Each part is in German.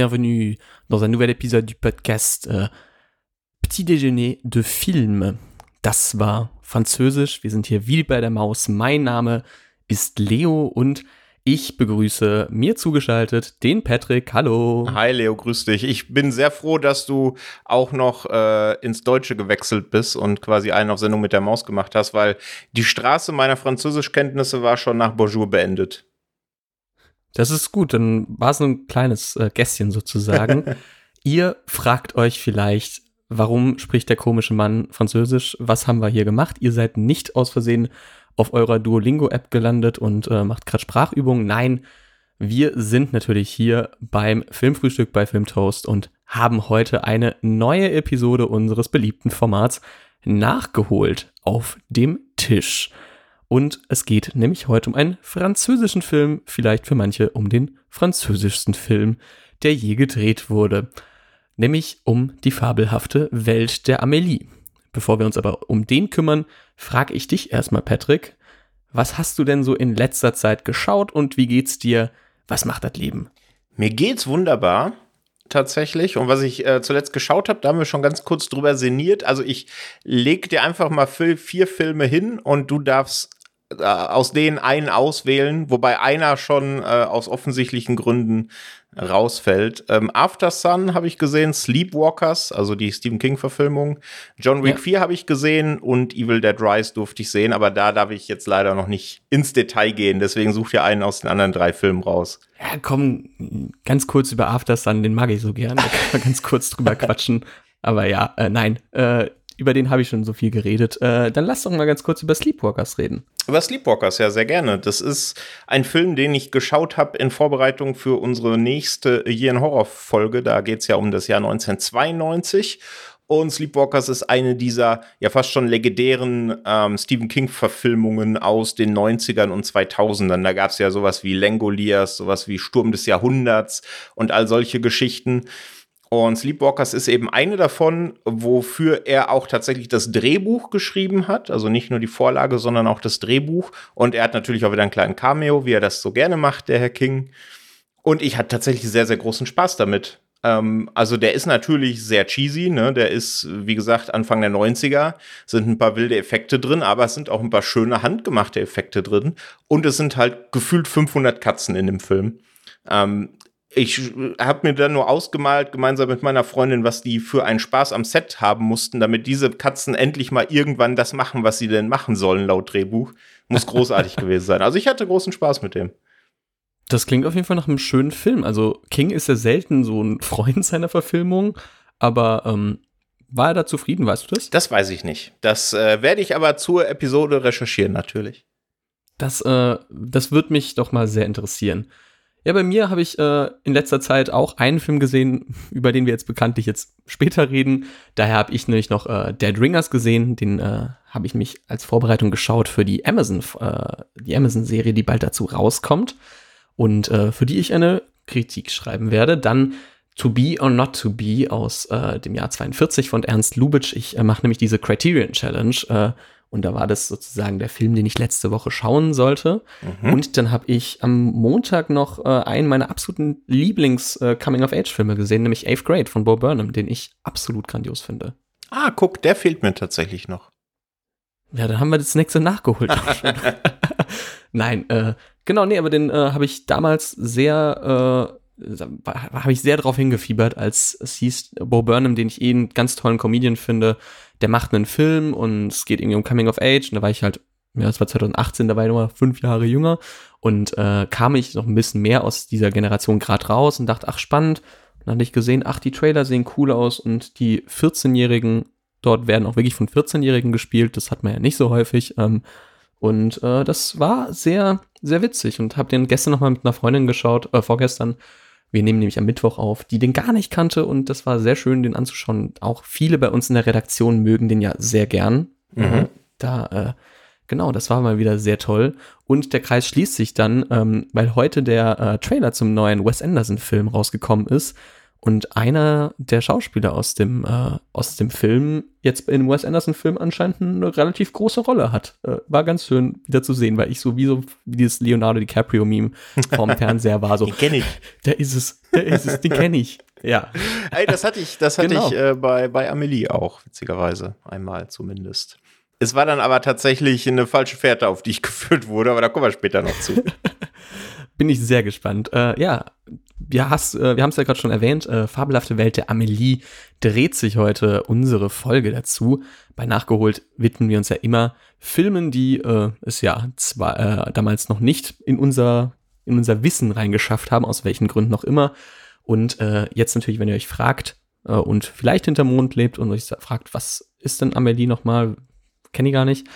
Bienvenue dans un nouvel épisode du Podcast äh, Petit Déjeuner de Film. Das war Französisch. Wir sind hier wie bei der Maus. Mein Name ist Leo und ich begrüße mir zugeschaltet den Patrick. Hallo. Hi Leo, grüß dich. Ich bin sehr froh, dass du auch noch äh, ins Deutsche gewechselt bist und quasi einen auf Sendung mit der Maus gemacht hast, weil die Straße meiner Französischkenntnisse war schon nach Bonjour beendet. Das ist gut, dann war es ein kleines äh, Gässchen sozusagen. Ihr fragt euch vielleicht, warum spricht der komische Mann Französisch? Was haben wir hier gemacht? Ihr seid nicht aus Versehen auf eurer Duolingo-App gelandet und äh, macht gerade Sprachübungen. Nein, wir sind natürlich hier beim Filmfrühstück bei Filmtoast und haben heute eine neue Episode unseres beliebten Formats nachgeholt auf dem Tisch. Und es geht nämlich heute um einen französischen Film, vielleicht für manche um den französischsten Film, der je gedreht wurde. Nämlich um die fabelhafte Welt der Amélie. Bevor wir uns aber um den kümmern, frage ich dich erstmal, Patrick, was hast du denn so in letzter Zeit geschaut und wie geht's dir? Was macht das Leben? Mir geht's wunderbar tatsächlich. Und was ich äh, zuletzt geschaut habe, da haben wir schon ganz kurz drüber sinniert. Also ich leg dir einfach mal vier Filme hin und du darfst äh, aus denen einen auswählen, wobei einer schon äh, aus offensichtlichen Gründen rausfällt. Ähm, After Sun habe ich gesehen, Sleepwalkers, also die Stephen King-Verfilmung. John Wick ja. 4 habe ich gesehen und Evil Dead Rise durfte ich sehen, aber da darf ich jetzt leider noch nicht ins Detail gehen. Deswegen sucht ihr einen aus den anderen drei Filmen raus. Ja, komm, ganz kurz über After Sun, den mag ich so gern. Da kann man ganz kurz drüber quatschen. Aber ja, äh, nein, äh, über den habe ich schon so viel geredet. Äh, dann lass doch mal ganz kurz über Sleepwalkers reden. Über Sleepwalkers, ja, sehr gerne. Das ist ein Film, den ich geschaut habe in Vorbereitung für unsere nächste Year in Horror Folge. Da geht es ja um das Jahr 1992. Und Sleepwalkers ist eine dieser ja fast schon legendären ähm, Stephen King-Verfilmungen aus den 90ern und 2000ern. Da gab es ja sowas wie Langoliers, sowas wie Sturm des Jahrhunderts und all solche Geschichten. Und Sleepwalkers ist eben eine davon, wofür er auch tatsächlich das Drehbuch geschrieben hat. Also nicht nur die Vorlage, sondern auch das Drehbuch. Und er hat natürlich auch wieder einen kleinen Cameo, wie er das so gerne macht, der Herr King. Und ich hatte tatsächlich sehr, sehr großen Spaß damit. Ähm, also der ist natürlich sehr cheesy, ne? Der ist, wie gesagt, Anfang der 90er, sind ein paar wilde Effekte drin, aber es sind auch ein paar schöne handgemachte Effekte drin. Und es sind halt gefühlt 500 Katzen in dem Film. Ähm, ich habe mir dann nur ausgemalt, gemeinsam mit meiner Freundin, was die für einen Spaß am Set haben mussten, damit diese Katzen endlich mal irgendwann das machen, was sie denn machen sollen, laut Drehbuch. Muss großartig gewesen sein. Also ich hatte großen Spaß mit dem. Das klingt auf jeden Fall nach einem schönen Film. Also King ist ja selten so ein Freund seiner Verfilmung, aber ähm, war er da zufrieden, weißt du das? Das weiß ich nicht. Das äh, werde ich aber zur Episode recherchieren, natürlich. Das, äh, das wird mich doch mal sehr interessieren. Ja, bei mir habe ich äh, in letzter Zeit auch einen Film gesehen, über den wir jetzt bekanntlich jetzt später reden. Daher habe ich nämlich noch äh, Dead Ringers gesehen. Den äh, habe ich nämlich als Vorbereitung geschaut für die Amazon, äh, die Amazon-Serie, die bald dazu rauskommt und äh, für die ich eine Kritik schreiben werde. Dann To Be or Not to Be aus äh, dem Jahr 42 von Ernst Lubitsch. Ich mache nämlich diese Criterion Challenge und da war das sozusagen der Film, den ich letzte Woche schauen sollte. Mhm. Und dann habe ich am Montag noch äh, einen meiner absoluten Lieblings-Coming-of-Age-Filme gesehen, nämlich Eighth Grade von Bo Burnham, den ich absolut grandios finde. Ah, guck, der fehlt mir tatsächlich noch. Ja, dann haben wir das nächste nachgeholt. Nein, äh, genau, nee, aber den äh, habe ich damals sehr, äh, habe ich sehr darauf hingefiebert, als es hieß, Bo Burnham, den ich eh einen ganz tollen Comedian finde, der macht einen Film und es geht irgendwie um Coming of Age und da war ich halt, ja, das war 2018, da war ich nochmal fünf Jahre jünger und äh, kam ich noch ein bisschen mehr aus dieser Generation gerade raus und dachte, ach spannend. Und dann hatte ich gesehen, ach, die Trailer sehen cool aus und die 14-Jährigen dort werden auch wirklich von 14-Jährigen gespielt. Das hat man ja nicht so häufig. Ähm, und äh, das war sehr, sehr witzig und habe den gestern nochmal mit einer Freundin geschaut, äh, vorgestern. Wir nehmen nämlich am Mittwoch auf, die den gar nicht kannte und das war sehr schön, den anzuschauen. Auch viele bei uns in der Redaktion mögen den ja sehr gern. Mhm. Da, äh, genau, das war mal wieder sehr toll. Und der Kreis schließt sich dann, ähm, weil heute der äh, Trailer zum neuen Wes Anderson-Film rausgekommen ist und einer der Schauspieler aus dem, äh, aus dem Film jetzt in Wes Anderson-Film anscheinend eine relativ große Rolle hat. Äh, war ganz schön wieder zu sehen, weil ich so wie so wie dieses Leonardo DiCaprio-Meme vorm Fernseher war. So, den kenne ich. Der ist es, der ist es, den kenne ich. Ja. Ey, das hatte ich, das hatte genau. ich äh, bei, bei Amelie auch, witzigerweise. Einmal zumindest. Es war dann aber tatsächlich eine falsche Fährte, auf die ich geführt wurde, aber da kommen wir später noch zu. Bin ich sehr gespannt. Äh, ja, ja, hast, äh, wir haben es ja gerade schon erwähnt, äh, Fabelhafte Welt der Amelie dreht sich heute unsere Folge dazu. Bei Nachgeholt widmen wir uns ja immer Filmen, die äh, es ja zwar äh, damals noch nicht in unser, in unser Wissen reingeschafft haben, aus welchen Gründen noch immer. Und äh, jetzt natürlich, wenn ihr euch fragt äh, und vielleicht hinter Mond lebt und euch fragt, was ist denn Amelie nochmal, kenne ich gar nicht,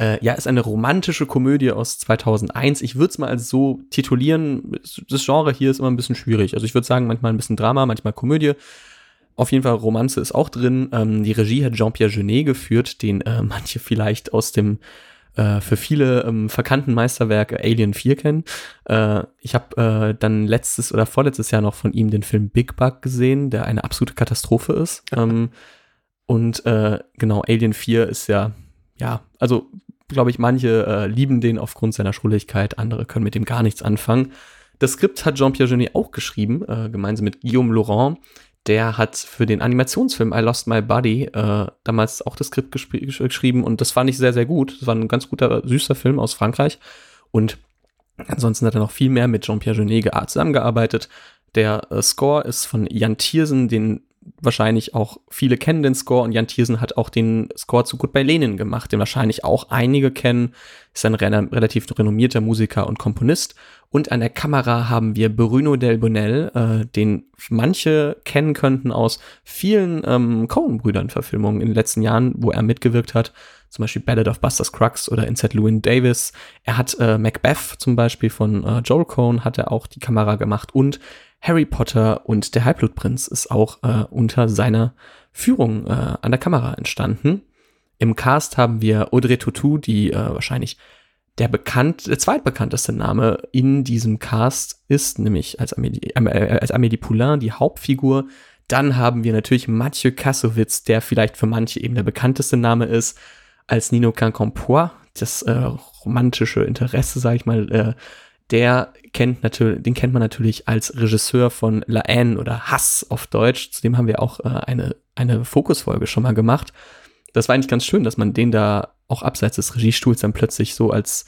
äh, ja, ist eine romantische Komödie aus 2001. Ich würde es mal als so titulieren. Das Genre hier ist immer ein bisschen schwierig. Also ich würde sagen, manchmal ein bisschen Drama, manchmal Komödie. Auf jeden Fall Romanze ist auch drin. Ähm, die Regie hat Jean-Pierre Genet geführt, den äh, manche vielleicht aus dem äh, für viele ähm, verkannten Meisterwerk Alien 4 kennen. Äh, ich habe äh, dann letztes oder vorletztes Jahr noch von ihm den Film Big Bug gesehen, der eine absolute Katastrophe ist. ähm, und äh, genau, Alien 4 ist ja, ja, also glaube ich, manche äh, lieben den aufgrund seiner Schrulligkeit, andere können mit dem gar nichts anfangen. Das Skript hat Jean-Pierre Genet auch geschrieben, äh, gemeinsam mit Guillaume Laurent. Der hat für den Animationsfilm I Lost My Body äh, damals auch das Skript geschrieben und das fand ich sehr, sehr gut. Das war ein ganz guter, süßer Film aus Frankreich. Und ansonsten hat er noch viel mehr mit Jean-Pierre Genet zusammengearbeitet. Der äh, Score ist von Jan Thiersen, den wahrscheinlich auch viele kennen den Score und Jan Thiersen hat auch den Score zu Gut bei Lenin gemacht, den wahrscheinlich auch einige kennen. Ist ein relativ renommierter Musiker und Komponist. Und an der Kamera haben wir Bruno Del Bonel, äh, den manche kennen könnten aus vielen ähm, Coen-Brüdern-Verfilmungen in den letzten Jahren, wo er mitgewirkt hat. Zum Beispiel Ballad of Buster Scruggs oder Inside Llewyn Davis. Er hat äh, Macbeth zum Beispiel von äh, Joel Cohn hat er auch die Kamera gemacht und Harry Potter und der Halbblutprinz ist auch äh, unter seiner Führung äh, an der Kamera entstanden. Im Cast haben wir Audrey Tautou, die äh, wahrscheinlich der bekannt, der zweitbekannteste Name in diesem Cast ist, nämlich als Amélie, äh, als Amélie Poulain, die Hauptfigur. Dann haben wir natürlich Mathieu Kassowitz, der vielleicht für manche eben der bekannteste Name ist, als Nino Quincampoix, das äh, romantische Interesse, sag ich mal, äh, der kennt natürlich, den kennt man natürlich als Regisseur von La Haine oder Hass auf Deutsch. Zudem haben wir auch äh, eine, eine Fokusfolge schon mal gemacht. Das war eigentlich ganz schön, dass man den da auch abseits des Regiestuhls dann plötzlich so als,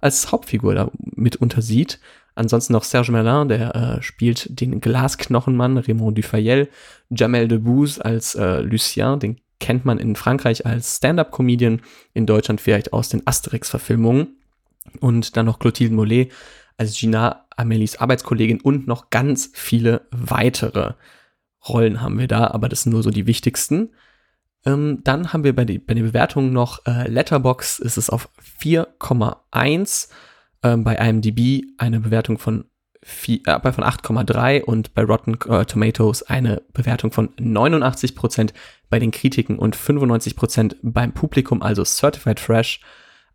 als Hauptfigur da mitunter sieht. Ansonsten noch Serge Merlin, der äh, spielt den Glasknochenmann, Raymond Dufayel, Jamel Debbouze als äh, Lucien, den kennt man in Frankreich als Stand-up-Comedian, in Deutschland vielleicht aus den Asterix-Verfilmungen. Und dann noch Clotilde Mollet als Gina Amelies Arbeitskollegin und noch ganz viele weitere Rollen haben wir da, aber das sind nur so die wichtigsten. Ähm, dann haben wir bei, die, bei den Bewertungen noch äh, Letterbox ist es auf 4,1, ähm, bei IMDb eine Bewertung von, äh, von 8,3 und bei Rotten äh, Tomatoes eine Bewertung von 89% bei den Kritiken und 95% beim Publikum, also Certified Fresh.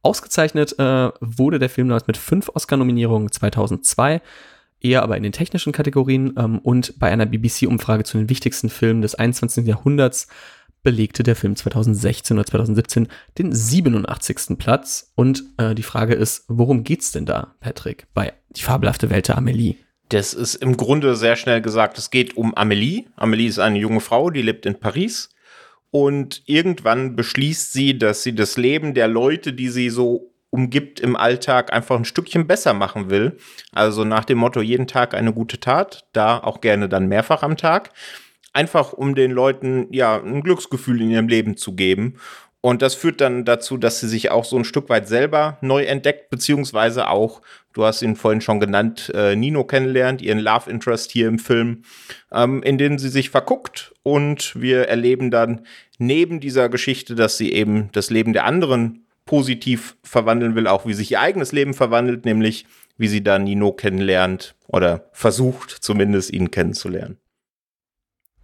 Ausgezeichnet äh, wurde der Film damals mit fünf Oscar-Nominierungen 2002, eher aber in den technischen Kategorien ähm, und bei einer BBC-Umfrage zu den wichtigsten Filmen des 21. Jahrhunderts belegte der Film 2016 oder 2017 den 87. Platz. Und äh, die Frage ist, worum geht's denn da, Patrick, bei Die fabelhafte Welt der Amelie? Das ist im Grunde sehr schnell gesagt. Es geht um Amelie. Amelie ist eine junge Frau, die lebt in Paris und irgendwann beschließt sie, dass sie das Leben der Leute, die sie so umgibt im Alltag, einfach ein Stückchen besser machen will. Also nach dem Motto, jeden Tag eine gute Tat, da auch gerne dann mehrfach am Tag. Einfach um den Leuten ja ein Glücksgefühl in ihrem Leben zu geben. Und das führt dann dazu, dass sie sich auch so ein Stück weit selber neu entdeckt, beziehungsweise auch, du hast ihn vorhin schon genannt, äh, Nino kennenlernt, ihren Love Interest hier im Film, ähm, in dem sie sich verguckt und wir erleben dann neben dieser Geschichte, dass sie eben das Leben der anderen positiv verwandeln will, auch wie sich ihr eigenes Leben verwandelt, nämlich wie sie da Nino kennenlernt oder versucht zumindest ihn kennenzulernen.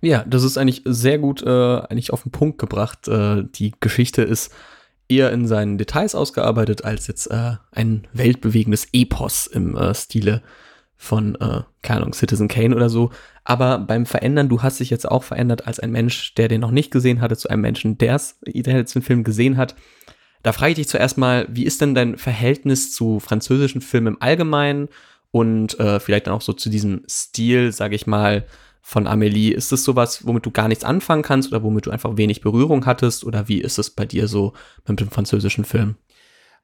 Ja, das ist eigentlich sehr gut äh, eigentlich auf den Punkt gebracht. Äh, die Geschichte ist eher in seinen Details ausgearbeitet als jetzt äh, ein weltbewegendes Epos im äh, Stile von, äh, keine Ahnung, Citizen Kane oder so. Aber beim Verändern, du hast dich jetzt auch verändert als ein Mensch, der den noch nicht gesehen hatte, zu einem Menschen, der jetzt den Film gesehen hat. Da frage ich dich zuerst mal, wie ist denn dein Verhältnis zu französischen Filmen im Allgemeinen und äh, vielleicht dann auch so zu diesem Stil, sage ich mal, von Amelie. Ist es sowas, womit du gar nichts anfangen kannst oder womit du einfach wenig Berührung hattest? Oder wie ist es bei dir so mit dem französischen Film?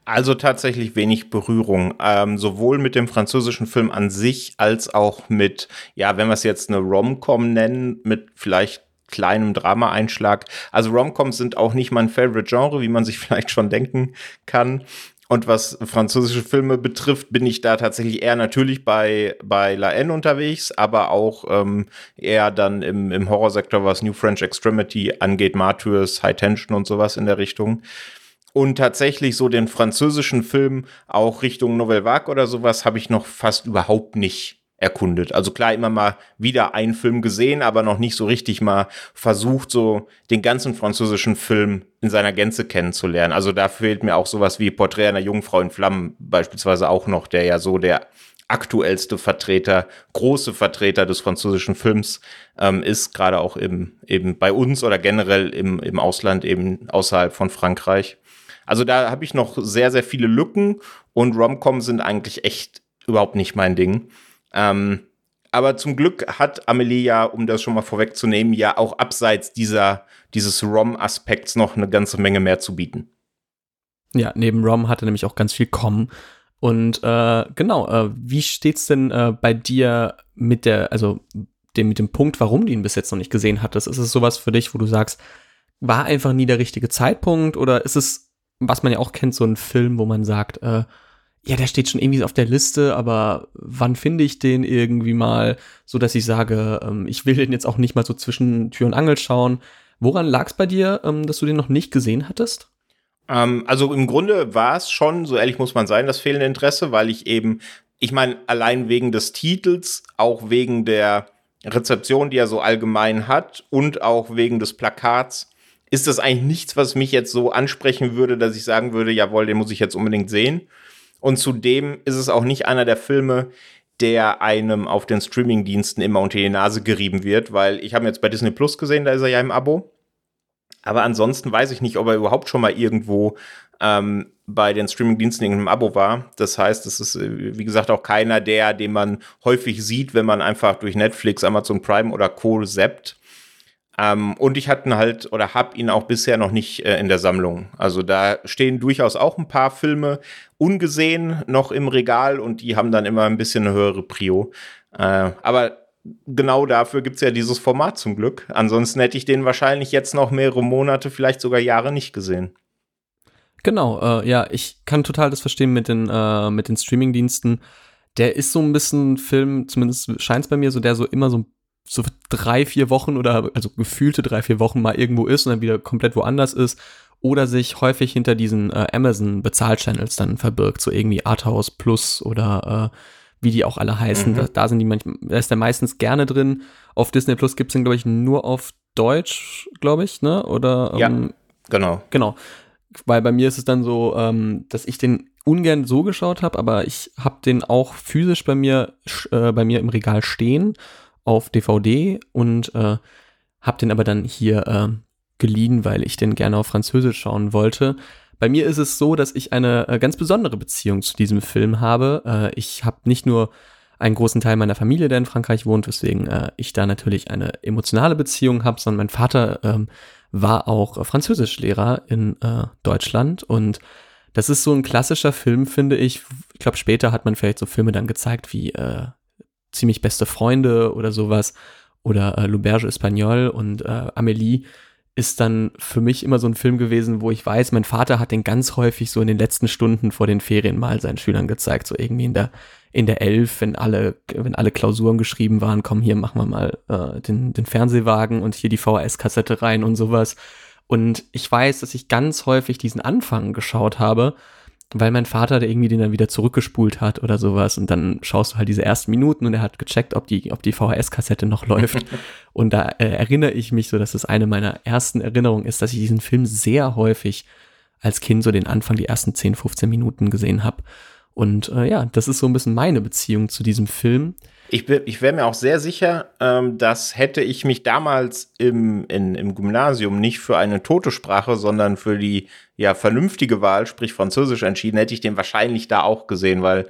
Also tatsächlich wenig Berührung, ähm, sowohl mit dem französischen Film an sich als auch mit, ja, wenn wir es jetzt eine Rom-Com nennen, mit vielleicht kleinem Drama-Einschlag. Also Rom-Coms sind auch nicht mein Favorite Genre, wie man sich vielleicht schon denken kann. Und was französische Filme betrifft, bin ich da tatsächlich eher natürlich bei, bei La N unterwegs, aber auch ähm, eher dann im, im Horrorsektor, was New French Extremity angeht, Martyrs, High Tension und sowas in der Richtung. Und tatsächlich so den französischen Film auch Richtung Nouvelle Vague oder sowas habe ich noch fast überhaupt nicht erkundet. Also klar, immer mal wieder einen Film gesehen, aber noch nicht so richtig mal versucht, so den ganzen französischen Film in seiner Gänze kennenzulernen. Also da fehlt mir auch sowas wie Porträt einer Jungfrau in Flammen beispielsweise auch noch, der ja so der aktuellste Vertreter, große Vertreter des französischen Films ähm, ist, gerade auch im, eben bei uns oder generell im, im Ausland, eben außerhalb von Frankreich. Also da habe ich noch sehr, sehr viele Lücken und Romcom sind eigentlich echt überhaupt nicht mein Ding. Ähm, aber zum Glück hat Amelie ja, um das schon mal vorwegzunehmen, ja auch abseits dieser, dieses ROM-Aspekts noch eine ganze Menge mehr zu bieten. Ja, neben ROM hat er nämlich auch ganz viel kommen. Und äh, genau, äh, wie steht's denn äh, bei dir mit der, also dem, mit dem Punkt, warum du ihn bis jetzt noch nicht gesehen hattest? Ist es sowas für dich, wo du sagst, war einfach nie der richtige Zeitpunkt? Oder ist es, was man ja auch kennt, so ein Film, wo man sagt, äh, ja, der steht schon irgendwie auf der Liste, aber wann finde ich den irgendwie mal, so dass ich sage, ähm, ich will den jetzt auch nicht mal so zwischen Tür und Angel schauen. Woran lag es bei dir, ähm, dass du den noch nicht gesehen hattest? Ähm, also im Grunde war es schon, so ehrlich muss man sein, das fehlende Interesse, weil ich eben, ich meine, allein wegen des Titels, auch wegen der Rezeption, die er so allgemein hat und auch wegen des Plakats, ist das eigentlich nichts, was mich jetzt so ansprechen würde, dass ich sagen würde, jawohl, den muss ich jetzt unbedingt sehen. Und zudem ist es auch nicht einer der Filme, der einem auf den Streamingdiensten immer unter die Nase gerieben wird, weil ich habe jetzt bei Disney Plus gesehen, da ist er ja im Abo. Aber ansonsten weiß ich nicht, ob er überhaupt schon mal irgendwo ähm, bei den Streamingdiensten in einem Abo war. Das heißt, es ist, äh, wie gesagt, auch keiner der, den man häufig sieht, wenn man einfach durch Netflix, Amazon Prime oder Co. zappt. Ähm, und ich hatte halt oder habe ihn auch bisher noch nicht äh, in der Sammlung. Also da stehen durchaus auch ein paar Filme ungesehen noch im Regal und die haben dann immer ein bisschen eine höhere Prio. Äh, aber genau dafür gibt es ja dieses Format zum Glück. Ansonsten hätte ich den wahrscheinlich jetzt noch mehrere Monate, vielleicht sogar Jahre nicht gesehen. Genau, äh, ja, ich kann total das verstehen mit den, äh, den Streamingdiensten. Der ist so ein bisschen Film, zumindest scheint es bei mir so, der so immer so so drei, vier Wochen oder also gefühlte drei, vier Wochen mal irgendwo ist und dann wieder komplett woanders ist oder sich häufig hinter diesen äh, Amazon-Bezahlchannels dann verbirgt, so irgendwie Arthouse Plus oder äh, wie die auch alle heißen. Mhm. Da, da, sind die manchmal, da ist der meistens gerne drin. Auf Disney Plus gibt es den, glaube ich, nur auf Deutsch, glaube ich, ne? Oder ähm, ja, genau. Genau. Weil bei mir ist es dann so, ähm, dass ich den ungern so geschaut habe, aber ich habe den auch physisch bei mir, äh, bei mir im Regal stehen auf DVD und äh, habe den aber dann hier äh, geliehen, weil ich den gerne auf Französisch schauen wollte. Bei mir ist es so, dass ich eine äh, ganz besondere Beziehung zu diesem Film habe. Äh, ich habe nicht nur einen großen Teil meiner Familie, der in Frankreich wohnt, weswegen äh, ich da natürlich eine emotionale Beziehung habe, sondern mein Vater ähm, war auch Französischlehrer in Deutschland und das ist so ein klassischer Film, finde ich. Ich glaube, später hat man vielleicht so Filme dann gezeigt wie äh, ziemlich beste Freunde oder sowas oder äh, L'Auberge Espagnol und äh, Amélie ist dann für mich immer so ein Film gewesen, wo ich weiß, mein Vater hat den ganz häufig so in den letzten Stunden vor den Ferien mal seinen Schülern gezeigt, so irgendwie in der in der Elf, wenn alle wenn alle Klausuren geschrieben waren, komm hier machen wir mal äh, den den Fernsehwagen und hier die VHS-Kassette rein und sowas. Und ich weiß, dass ich ganz häufig diesen Anfang geschaut habe weil mein Vater der irgendwie den dann wieder zurückgespult hat oder sowas. Und dann schaust du halt diese ersten Minuten und er hat gecheckt, ob die, ob die VHS-Kassette noch läuft. Und da äh, erinnere ich mich so, dass es eine meiner ersten Erinnerungen ist, dass ich diesen Film sehr häufig als Kind so den Anfang, die ersten 10, 15 Minuten gesehen habe. Und äh, ja, das ist so ein bisschen meine Beziehung zu diesem Film. Ich, ich wäre mir auch sehr sicher, ähm, dass hätte ich mich damals im, in, im Gymnasium nicht für eine tote Sprache, sondern für die ja vernünftige Wahl, sprich Französisch entschieden, hätte ich den wahrscheinlich da auch gesehen, weil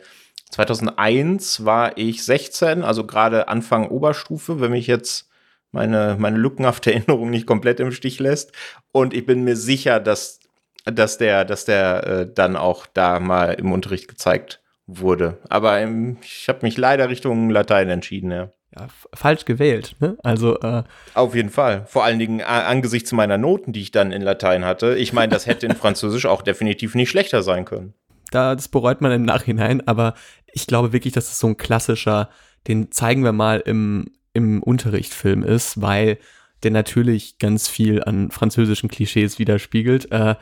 2001 war ich 16, also gerade Anfang Oberstufe, wenn mich jetzt meine, meine lückenhafte Erinnerung nicht komplett im Stich lässt. Und ich bin mir sicher, dass dass der, dass der äh, dann auch da mal im Unterricht gezeigt wurde. Aber ähm, ich habe mich leider Richtung Latein entschieden, ja. Ja, falsch gewählt, ne? Also äh auf jeden Fall. Vor allen Dingen angesichts meiner Noten, die ich dann in Latein hatte. Ich meine, das hätte in Französisch auch definitiv nicht schlechter sein können. Da, das bereut man im Nachhinein, aber ich glaube wirklich, dass es das so ein klassischer, den zeigen wir mal im, im Unterrichtfilm ist, weil der natürlich ganz viel an französischen Klischees widerspiegelt. Äh,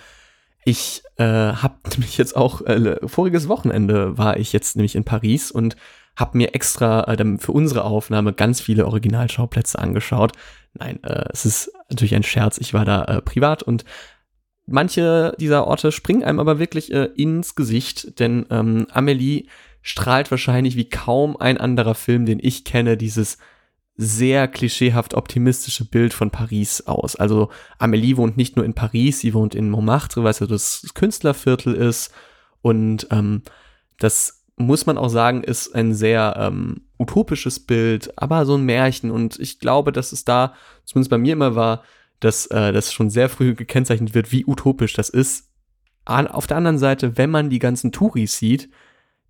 ich äh, habe nämlich jetzt auch, äh, voriges Wochenende war ich jetzt nämlich in Paris und habe mir extra äh, für unsere Aufnahme ganz viele Originalschauplätze angeschaut. Nein, äh, es ist natürlich ein Scherz, ich war da äh, privat und manche dieser Orte springen einem aber wirklich äh, ins Gesicht, denn ähm, Amelie strahlt wahrscheinlich wie kaum ein anderer Film, den ich kenne, dieses sehr klischeehaft optimistische Bild von Paris aus. Also Amélie wohnt nicht nur in Paris, sie wohnt in Montmartre, weil es ja das Künstlerviertel ist. Und ähm, das muss man auch sagen, ist ein sehr ähm, utopisches Bild, aber so ein Märchen. Und ich glaube, dass es da, zumindest bei mir immer war, dass äh, das schon sehr früh gekennzeichnet wird, wie utopisch das ist. Auf der anderen Seite, wenn man die ganzen Touris sieht,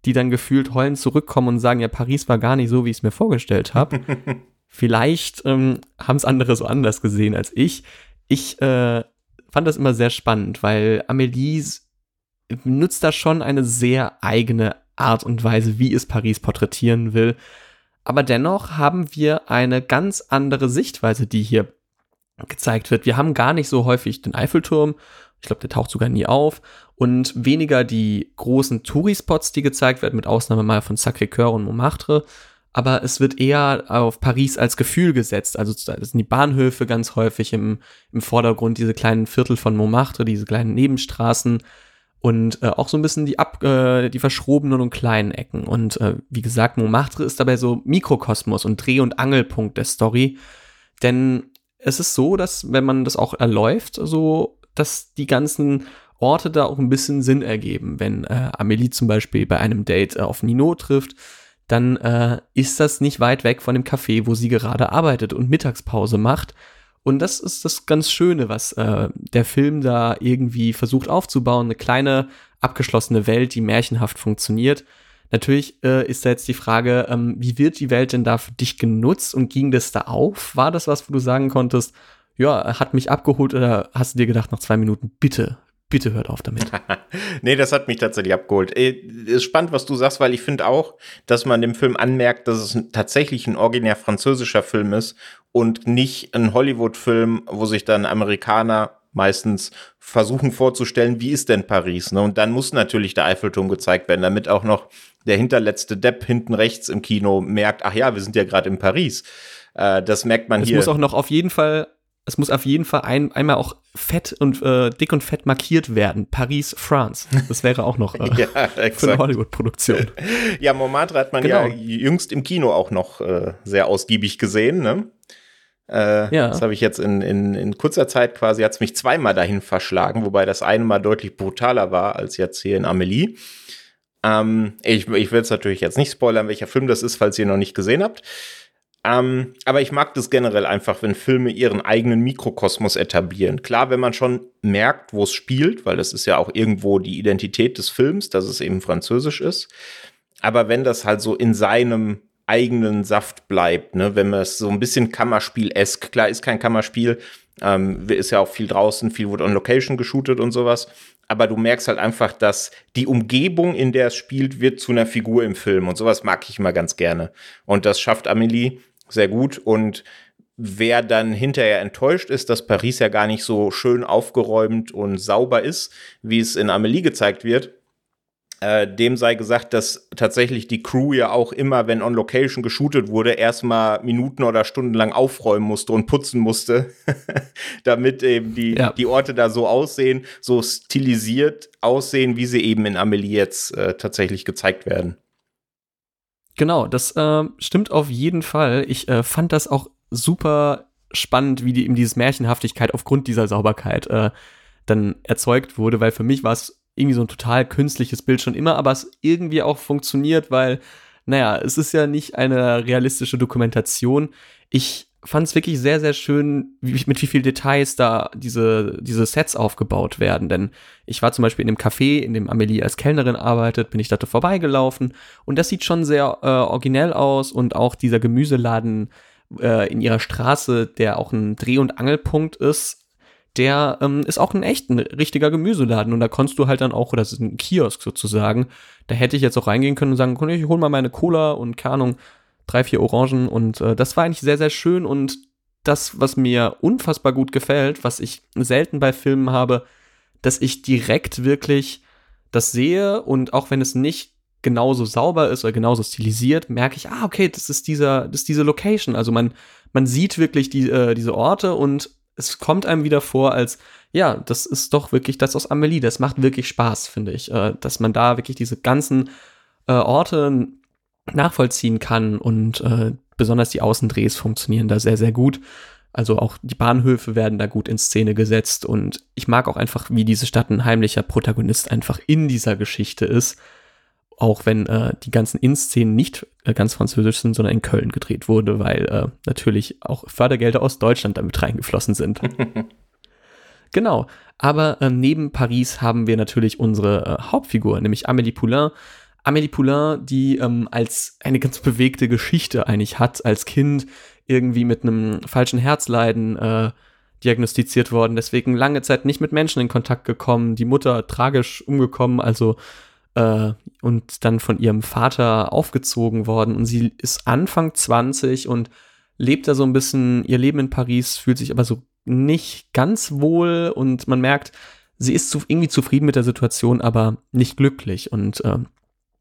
die dann gefühlt heulend zurückkommen und sagen, ja, Paris war gar nicht so, wie ich es mir vorgestellt habe, Vielleicht ähm, haben es andere so anders gesehen als ich. Ich äh, fand das immer sehr spannend, weil Amelie nutzt da schon eine sehr eigene Art und Weise, wie es Paris porträtieren will. Aber dennoch haben wir eine ganz andere Sichtweise, die hier gezeigt wird. Wir haben gar nicht so häufig den Eiffelturm. Ich glaube, der taucht sogar nie auf. Und weniger die großen Tourispots, die gezeigt werden, mit Ausnahme mal von Sacré-Cœur und Montmartre, aber es wird eher auf Paris als Gefühl gesetzt. Also das sind die Bahnhöfe ganz häufig im, im Vordergrund, diese kleinen Viertel von Montmartre, diese kleinen Nebenstraßen und äh, auch so ein bisschen die, ab, äh, die verschrobenen und kleinen Ecken. Und äh, wie gesagt, Montmartre ist dabei so Mikrokosmos und Dreh- und Angelpunkt der Story. Denn es ist so, dass wenn man das auch erläuft, so dass die ganzen Orte da auch ein bisschen Sinn ergeben. Wenn äh, Amelie zum Beispiel bei einem Date äh, auf Nino trifft, dann äh, ist das nicht weit weg von dem Café, wo sie gerade arbeitet und Mittagspause macht. Und das ist das ganz Schöne, was äh, der Film da irgendwie versucht aufzubauen. Eine kleine, abgeschlossene Welt, die märchenhaft funktioniert. Natürlich äh, ist da jetzt die Frage, ähm, wie wird die Welt denn da für dich genutzt und ging das da auf? War das was, wo du sagen konntest, ja, hat mich abgeholt oder hast du dir gedacht nach zwei Minuten, bitte, Bitte hört auf damit. nee, das hat mich tatsächlich abgeholt. Äh, ist spannend, was du sagst, weil ich finde auch, dass man dem Film anmerkt, dass es tatsächlich ein originär französischer Film ist und nicht ein Hollywood-Film, wo sich dann Amerikaner meistens versuchen vorzustellen, wie ist denn Paris? Ne? Und dann muss natürlich der Eiffelturm gezeigt werden, damit auch noch der hinterletzte Depp hinten rechts im Kino merkt, ach ja, wir sind ja gerade in Paris. Äh, das merkt man es hier. Es muss auch noch auf jeden Fall es muss auf jeden Fall ein, einmal auch fett und äh, dick und fett markiert werden. Paris, France. Das wäre auch noch äh, ja, für eine Hollywood-Produktion. Ja, Montmartre hat man genau. ja jüngst im Kino auch noch äh, sehr ausgiebig gesehen. Ne? Äh, ja. Das habe ich jetzt in, in, in kurzer Zeit quasi, hat es mich zweimal dahin verschlagen, wobei das eine Mal deutlich brutaler war als jetzt hier in Amelie. Ähm, ich ich will es natürlich jetzt nicht spoilern, welcher Film das ist, falls ihr noch nicht gesehen habt. Ähm, aber ich mag das generell einfach, wenn Filme ihren eigenen Mikrokosmos etablieren. Klar, wenn man schon merkt, wo es spielt, weil das ist ja auch irgendwo die Identität des Films, dass es eben französisch ist. Aber wenn das halt so in seinem eigenen Saft bleibt, ne, wenn man es so ein bisschen Kammerspiel-esk, klar ist kein Kammerspiel, ähm, ist ja auch viel draußen, viel wurde on Location geshootet und sowas. Aber du merkst halt einfach, dass die Umgebung, in der es spielt, wird zu einer Figur im Film. Und sowas mag ich immer ganz gerne. Und das schafft Amelie sehr gut. Und wer dann hinterher enttäuscht ist, dass Paris ja gar nicht so schön aufgeräumt und sauber ist, wie es in Amelie gezeigt wird, Äh, dem sei gesagt, dass tatsächlich die Crew ja auch immer, wenn on Location geshootet wurde, erstmal Minuten oder Stunden lang aufräumen musste und putzen musste, damit eben die, ja. die Orte da so aussehen, so stilisiert aussehen, wie sie eben in Amelie jetzt äh, tatsächlich gezeigt werden. Genau, das äh, stimmt auf jeden Fall. Ich äh, fand das auch super spannend, wie die eben dieses Märchenhaftigkeit aufgrund dieser Sauberkeit äh, dann erzeugt wurde, weil für mich war es irgendwie so ein total künstliches Bild schon immer, aber es irgendwie auch funktioniert, weil, naja, es ist ja nicht eine realistische Dokumentation. Ich fand es wirklich sehr, sehr schön, wie, mit wie viel Details da diese, diese Sets aufgebaut werden. Denn ich war zum Beispiel in dem Café, in dem Amelie als Kellnerin arbeitet, bin ich da vorbeigelaufen. Und das sieht schon sehr äh, originell aus. Und auch dieser Gemüseladen äh, in ihrer Straße, der auch ein Dreh- und Angelpunkt ist, der ähm, ist auch ein echt ein richtiger Gemüseladen. Und da konntest du halt dann auch, oder das ist ein Kiosk sozusagen, da hätte ich jetzt auch reingehen können und sagen, ich hol mal meine Cola und keine drei, vier Orangen und äh, das war eigentlich sehr, sehr schön und das, was mir unfassbar gut gefällt, was ich selten bei Filmen habe, dass ich direkt wirklich das sehe und auch wenn es nicht genauso sauber ist oder genauso stilisiert, merke ich, ah, okay, das ist dieser, das ist diese Location. Also man, man sieht wirklich die, äh, diese Orte und es kommt einem wieder vor, als ja, das ist doch wirklich das aus Amelie. Das macht wirklich Spaß, finde ich, äh, dass man da wirklich diese ganzen äh, Orte nachvollziehen kann und äh, besonders die Außendrehs funktionieren da sehr, sehr gut. Also auch die Bahnhöfe werden da gut in Szene gesetzt und ich mag auch einfach, wie diese Stadt ein heimlicher Protagonist einfach in dieser Geschichte ist. Auch wenn äh, die ganzen In-Szenen nicht äh, ganz französisch sind, sondern in Köln gedreht wurde, weil äh, natürlich auch Fördergelder aus Deutschland damit reingeflossen sind. genau. Aber äh, neben Paris haben wir natürlich unsere äh, Hauptfigur, nämlich Amélie Poulain. Amélie Poulain, die ähm, als eine ganz bewegte Geschichte eigentlich hat, als Kind irgendwie mit einem falschen Herzleiden äh, diagnostiziert worden, deswegen lange Zeit nicht mit Menschen in Kontakt gekommen, die Mutter tragisch umgekommen, also äh, und dann von ihrem Vater aufgezogen worden. Und sie ist Anfang 20 und lebt da so ein bisschen ihr Leben in Paris, fühlt sich aber so nicht ganz wohl und man merkt, sie ist irgendwie zufrieden mit der Situation, aber nicht glücklich. Und äh,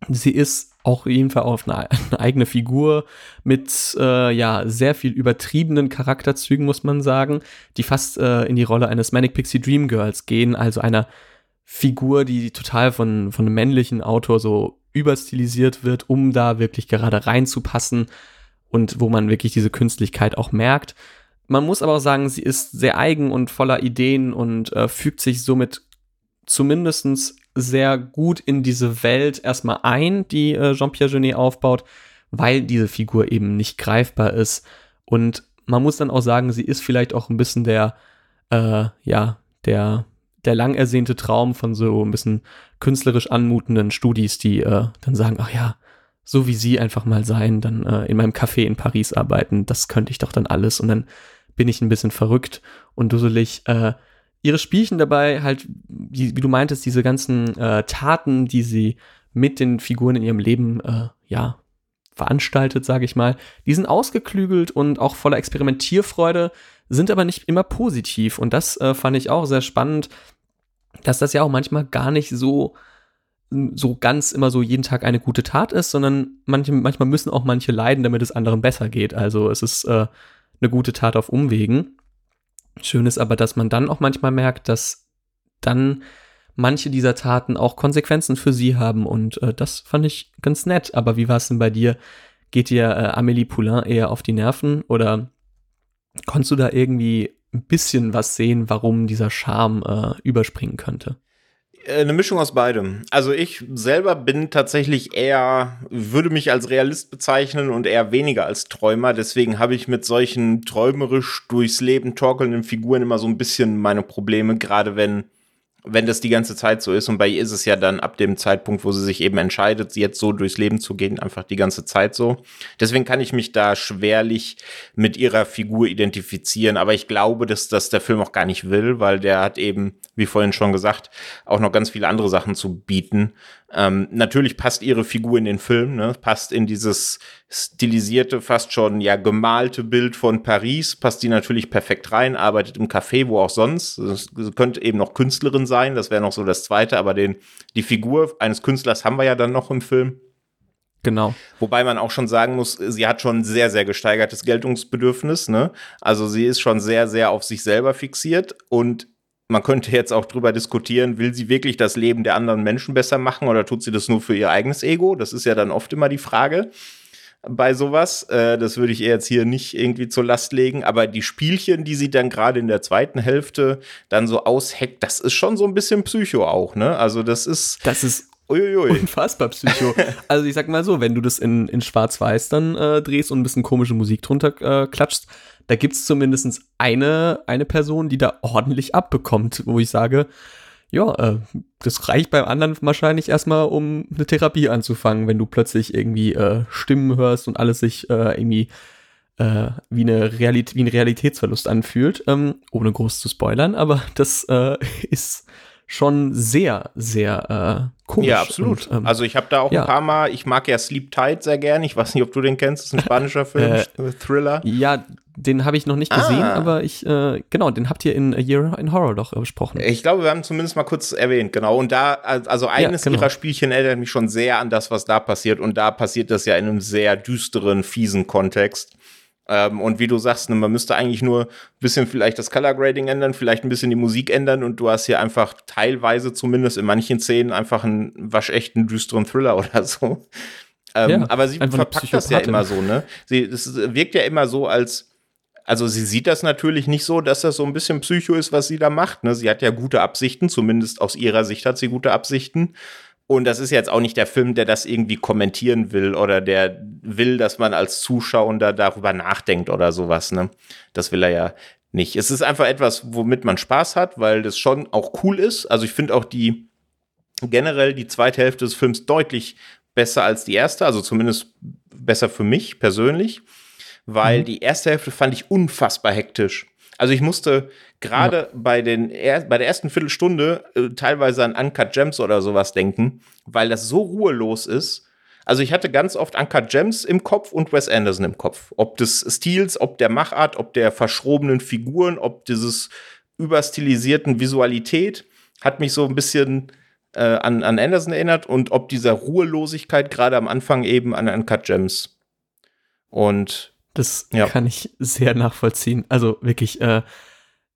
sie ist auch jeden Fall auf eine, eine eigene Figur mit äh, ja sehr viel übertriebenen Charakterzügen, muss man sagen, die fast äh, in die Rolle eines Manic Pixie Dream Girls gehen, also einer Figur, die total von, von einem männlichen Autor so überstilisiert wird, um da wirklich gerade reinzupassen und wo man wirklich diese Künstlichkeit auch merkt. Man muss aber auch sagen, sie ist sehr eigen und voller Ideen und äh, fügt sich somit zumindest sehr gut in diese Welt erstmal ein, die äh, Jean-Pierre Genet aufbaut, weil diese Figur eben nicht greifbar ist. Und man muss dann auch sagen, sie ist vielleicht auch ein bisschen der, äh, ja, der der lang ersehnte Traum von so ein bisschen künstlerisch anmutenden Studis, die äh, dann sagen, ach ja, so wie sie einfach mal sein, dann äh, in meinem Café in Paris arbeiten, das könnte ich doch dann alles und dann bin ich ein bisschen verrückt und dusselig. Äh, ihre Spielchen dabei halt, wie, wie du meintest, diese ganzen äh, Taten, die sie mit den Figuren in ihrem Leben, äh, ja, veranstaltet, sage ich mal, die sind ausgeklügelt und auch voller Experimentierfreude, sind aber nicht immer positiv. Und das äh, fand ich auch sehr spannend, dass das ja auch manchmal gar nicht so so ganz immer so jeden Tag eine gute Tat ist, sondern manche, manchmal müssen auch manche leiden, damit es anderen besser geht. Also es ist äh, eine gute Tat auf Umwegen. Schön ist aber, dass man dann auch manchmal merkt, dass dann manche dieser Taten auch Konsequenzen für sie haben und äh, das fand ich ganz nett. Aber wie war es denn bei dir? Geht dir äh, Amélie Poulain eher auf die Nerven oder konntest du da irgendwie ein bisschen was sehen, warum dieser Charme äh, überspringen könnte? Äh, eine Mischung aus beidem. Also ich selber bin tatsächlich eher, würde mich als Realist bezeichnen und eher weniger als Träumer. Deswegen habe ich mit solchen träumerisch durchs Leben torkelnden Figuren immer so ein bisschen meine Probleme, gerade wenn wenn das die ganze Zeit so ist. Und bei ihr ist es ja dann ab dem Zeitpunkt, wo sie sich eben entscheidet, jetzt so durchs Leben zu gehen, einfach die ganze Zeit so. Deswegen kann ich mich da schwerlich mit ihrer Figur identifizieren. Aber ich glaube, dass das der Film auch gar nicht will, weil der hat eben, wie vorhin schon gesagt, auch noch ganz viele andere Sachen zu bieten. Ähm, natürlich passt ihre Figur in den Film, ne? passt in dieses stilisierte, fast schon ja gemalte Bild von Paris, passt die natürlich perfekt rein, arbeitet im Café, wo auch sonst. Sie könnte eben noch Künstlerin sein sein. Das wäre noch so das Zweite, aber den, die Figur eines Künstlers haben wir ja dann noch im Film. Genau. Wobei man auch schon sagen muss, sie hat schon ein sehr, sehr gesteigertes Geltungsbedürfnis. Ne? Also sie ist schon sehr, sehr auf sich selber fixiert und man könnte jetzt auch drüber diskutieren, will sie wirklich das Leben der anderen Menschen besser machen oder tut sie das nur für ihr eigenes Ego? Das ist ja dann oft immer die Frage bei sowas. Äh, das würde ich ihr jetzt hier nicht irgendwie zur Last legen. Aber die Spielchen, die sie dann gerade in der zweiten Hälfte dann so ausheckt, das ist schon so ein bisschen Psycho auch, ne? Also das ist. Das ist Uiuiui. Unfassbar Psycho. also ich sag mal so, wenn du das in, in Schwarz-Weiß dann äh, drehst und ein bisschen komische Musik drunter äh, klatschst, da gibt's zumindest eine, eine Person, die da ordentlich abbekommt, wo ich sage, ja, äh, das reicht beim anderen wahrscheinlich erstmal, um eine Therapie anzufangen, wenn du plötzlich irgendwie äh, Stimmen hörst und alles sich äh, irgendwie äh, wie, eine Realit wie ein Realitätsverlust anfühlt, ähm, ohne groß zu spoilern, aber das äh, ist schon sehr, sehr äh, komisch. Ja, absolut. Und, ähm, also ich habe da auch ja. ein paar Mal, ich mag ja Sleep Tight sehr gern. Ich weiß nicht, ob du den kennst, das ist ein spanischer Film, äh, Thriller. Ja, den habe ich noch nicht gesehen, ah. aber ich, äh, genau, den habt ihr in A Year in Horror doch besprochen. Ich glaube, wir haben zumindest mal kurz erwähnt, genau. Und da, also eines ja, genau. ihrer Spielchen erinnert mich schon sehr an das, was da passiert. Und da passiert das ja in einem sehr düsteren, fiesen Kontext. Ähm, und wie du sagst, ne, man müsste eigentlich nur ein bisschen vielleicht das Color Grading ändern, vielleicht ein bisschen die Musik ändern und du hast hier einfach teilweise zumindest in manchen Szenen einfach einen waschechten düsteren Thriller oder so. Ähm, ja, aber sie verpackt das ja immer so, ne? Sie, es wirkt ja immer so, als, also sie sieht das natürlich nicht so, dass das so ein bisschen Psycho ist, was sie da macht. Ne? Sie hat ja gute Absichten, zumindest aus ihrer Sicht hat sie gute Absichten. Und das ist jetzt auch nicht der Film, der das irgendwie kommentieren will oder der will, dass man als Zuschauer darüber nachdenkt oder sowas. Ne? Das will er ja nicht. Es ist einfach etwas, womit man Spaß hat, weil das schon auch cool ist. Also ich finde auch die generell die zweite Hälfte des Films deutlich besser als die erste, also zumindest besser für mich persönlich, weil mhm. die erste Hälfte fand ich unfassbar hektisch. Also ich musste gerade ja. bei, den bei der ersten Viertelstunde äh, teilweise an Uncut Gems oder sowas denken, weil das so ruhelos ist. Also ich hatte ganz oft Uncut Gems im Kopf und Wes Anderson im Kopf. Ob des Stils, ob der Machart, ob der verschrobenen Figuren, ob dieses überstilisierten Visualität hat mich so ein bisschen äh, an, an Anderson erinnert und ob dieser Ruhelosigkeit gerade am Anfang eben an Uncut Gems. Und das ja. kann ich sehr nachvollziehen. Also wirklich, äh,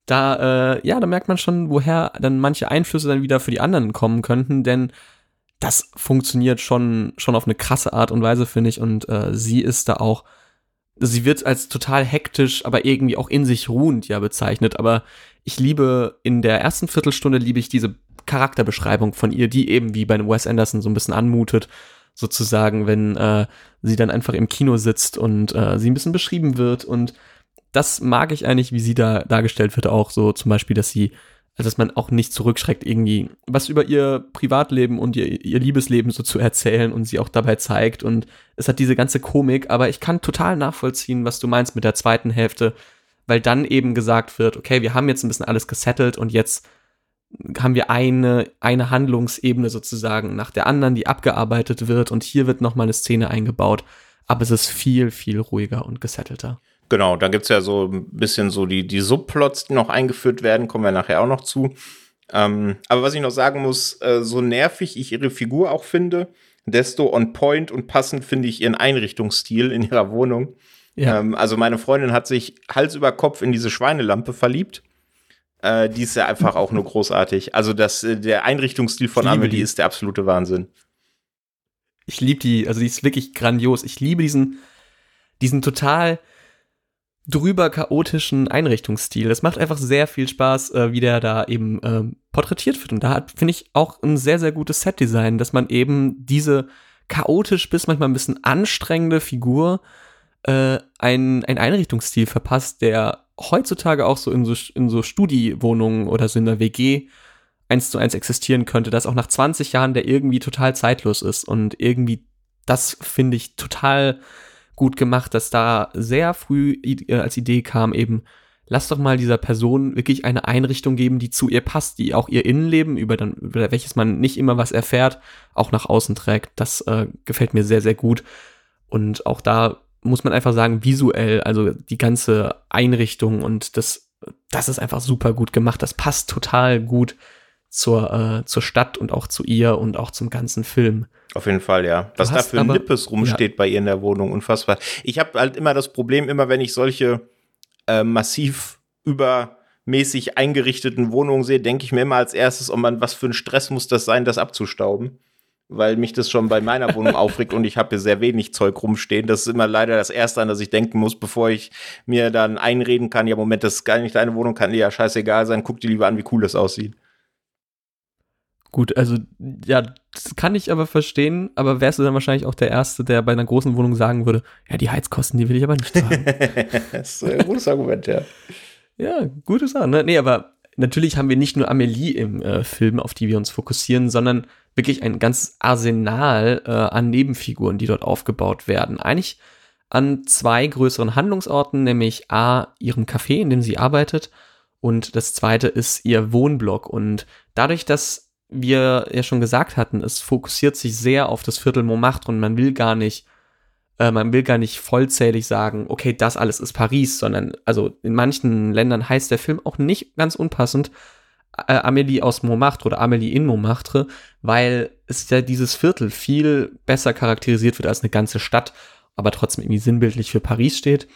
da, äh, ja, da merkt man schon, woher dann manche Einflüsse dann wieder für die anderen kommen könnten, denn das funktioniert schon, schon auf eine krasse Art und Weise, finde ich. Und äh, sie ist da auch, sie wird als total hektisch, aber irgendwie auch in sich ruhend ja bezeichnet. Aber ich liebe, in der ersten Viertelstunde liebe ich diese Charakterbeschreibung von ihr, die eben wie bei Wes Anderson so ein bisschen anmutet sozusagen, wenn äh, sie dann einfach im Kino sitzt und äh, sie ein bisschen beschrieben wird. Und das mag ich eigentlich, wie sie da dargestellt wird, auch so zum Beispiel, dass sie, also dass man auch nicht zurückschreckt, irgendwie was über ihr Privatleben und ihr, ihr Liebesleben so zu erzählen und sie auch dabei zeigt. Und es hat diese ganze Komik, aber ich kann total nachvollziehen, was du meinst mit der zweiten Hälfte, weil dann eben gesagt wird, okay, wir haben jetzt ein bisschen alles gesettelt und jetzt haben wir eine, eine Handlungsebene sozusagen nach der anderen, die abgearbeitet wird und hier wird nochmal eine Szene eingebaut, aber es ist viel, viel ruhiger und gesettelter. Genau, da gibt es ja so ein bisschen so die, die Subplots, die noch eingeführt werden, kommen wir nachher auch noch zu. Ähm, aber was ich noch sagen muss, äh, so nervig ich ihre Figur auch finde, desto on point und passend finde ich ihren Einrichtungsstil in ihrer Wohnung. Ja. Ähm, also meine Freundin hat sich Hals über Kopf in diese Schweinelampe verliebt äh, die ist ja einfach auch nur großartig. Also das, äh, der Einrichtungsstil von Amelie die. ist der absolute Wahnsinn. Ich liebe die, also die ist wirklich grandios. Ich liebe diesen, diesen total drüber chaotischen Einrichtungsstil. Es macht einfach sehr viel Spaß, äh, wie der da eben äh, porträtiert wird. Und da hat, finde ich, auch ein sehr, sehr gutes Setdesign, dass man eben diese chaotisch bis manchmal ein bisschen anstrengende Figur äh, einen, einen Einrichtungsstil verpasst, der heutzutage auch so in so, in so Studiewohnungen oder so in der WG eins zu eins existieren könnte, dass auch nach 20 Jahren der irgendwie total zeitlos ist und irgendwie das finde ich total gut gemacht, dass da sehr früh äh, als Idee kam eben, lass doch mal dieser Person wirklich eine Einrichtung geben, die zu ihr passt, die auch ihr Innenleben, über, dann, über welches man nicht immer was erfährt, auch nach außen trägt. Das äh, gefällt mir sehr, sehr gut. Und auch da muss man einfach sagen, visuell, also die ganze Einrichtung und das, das ist einfach super gut gemacht. Das passt total gut zur, äh, zur Stadt und auch zu ihr und auch zum ganzen Film. Auf jeden Fall, ja. Was da für ein Nippes rumsteht ja. bei ihr in der Wohnung, unfassbar. Ich habe halt immer das Problem, immer wenn ich solche äh, massiv übermäßig eingerichteten Wohnungen sehe, denke ich mir immer als erstes, oh man, was für ein Stress muss das sein, das abzustauben weil mich das schon bei meiner Wohnung aufregt und ich habe hier sehr wenig Zeug rumstehen. Das ist immer leider das Erste, an das ich denken muss, bevor ich mir dann einreden kann, ja, Moment, das ist gar nicht deine Wohnung, kann dir ja scheißegal sein, guck dir lieber an, wie cool das aussieht. Gut, also ja, das kann ich aber verstehen, aber wärst du dann wahrscheinlich auch der Erste, der bei einer großen Wohnung sagen würde, ja, die Heizkosten, die will ich aber nicht zahlen. das ist ein gutes Argument, ja. Ja, gute Sache, ne? Nee, aber natürlich haben wir nicht nur Amelie im äh, Film, auf die wir uns fokussieren, sondern wirklich ein ganzes Arsenal äh, an Nebenfiguren, die dort aufgebaut werden. Eigentlich an zwei größeren Handlungsorten, nämlich A, ihrem Café, in dem sie arbeitet, und das zweite ist ihr Wohnblock. Und dadurch, dass wir ja schon gesagt hatten, es fokussiert sich sehr auf das Viertel Montmartre und man will gar nicht, äh, man will gar nicht vollzählig sagen, okay, das alles ist Paris, sondern also in manchen Ländern heißt der Film auch nicht ganz unpassend äh, Amélie aus Montmartre oder Amélie in Montmartre, weil es ja dieses Viertel viel besser charakterisiert wird als eine ganze Stadt, aber trotzdem irgendwie sinnbildlich für Paris steht.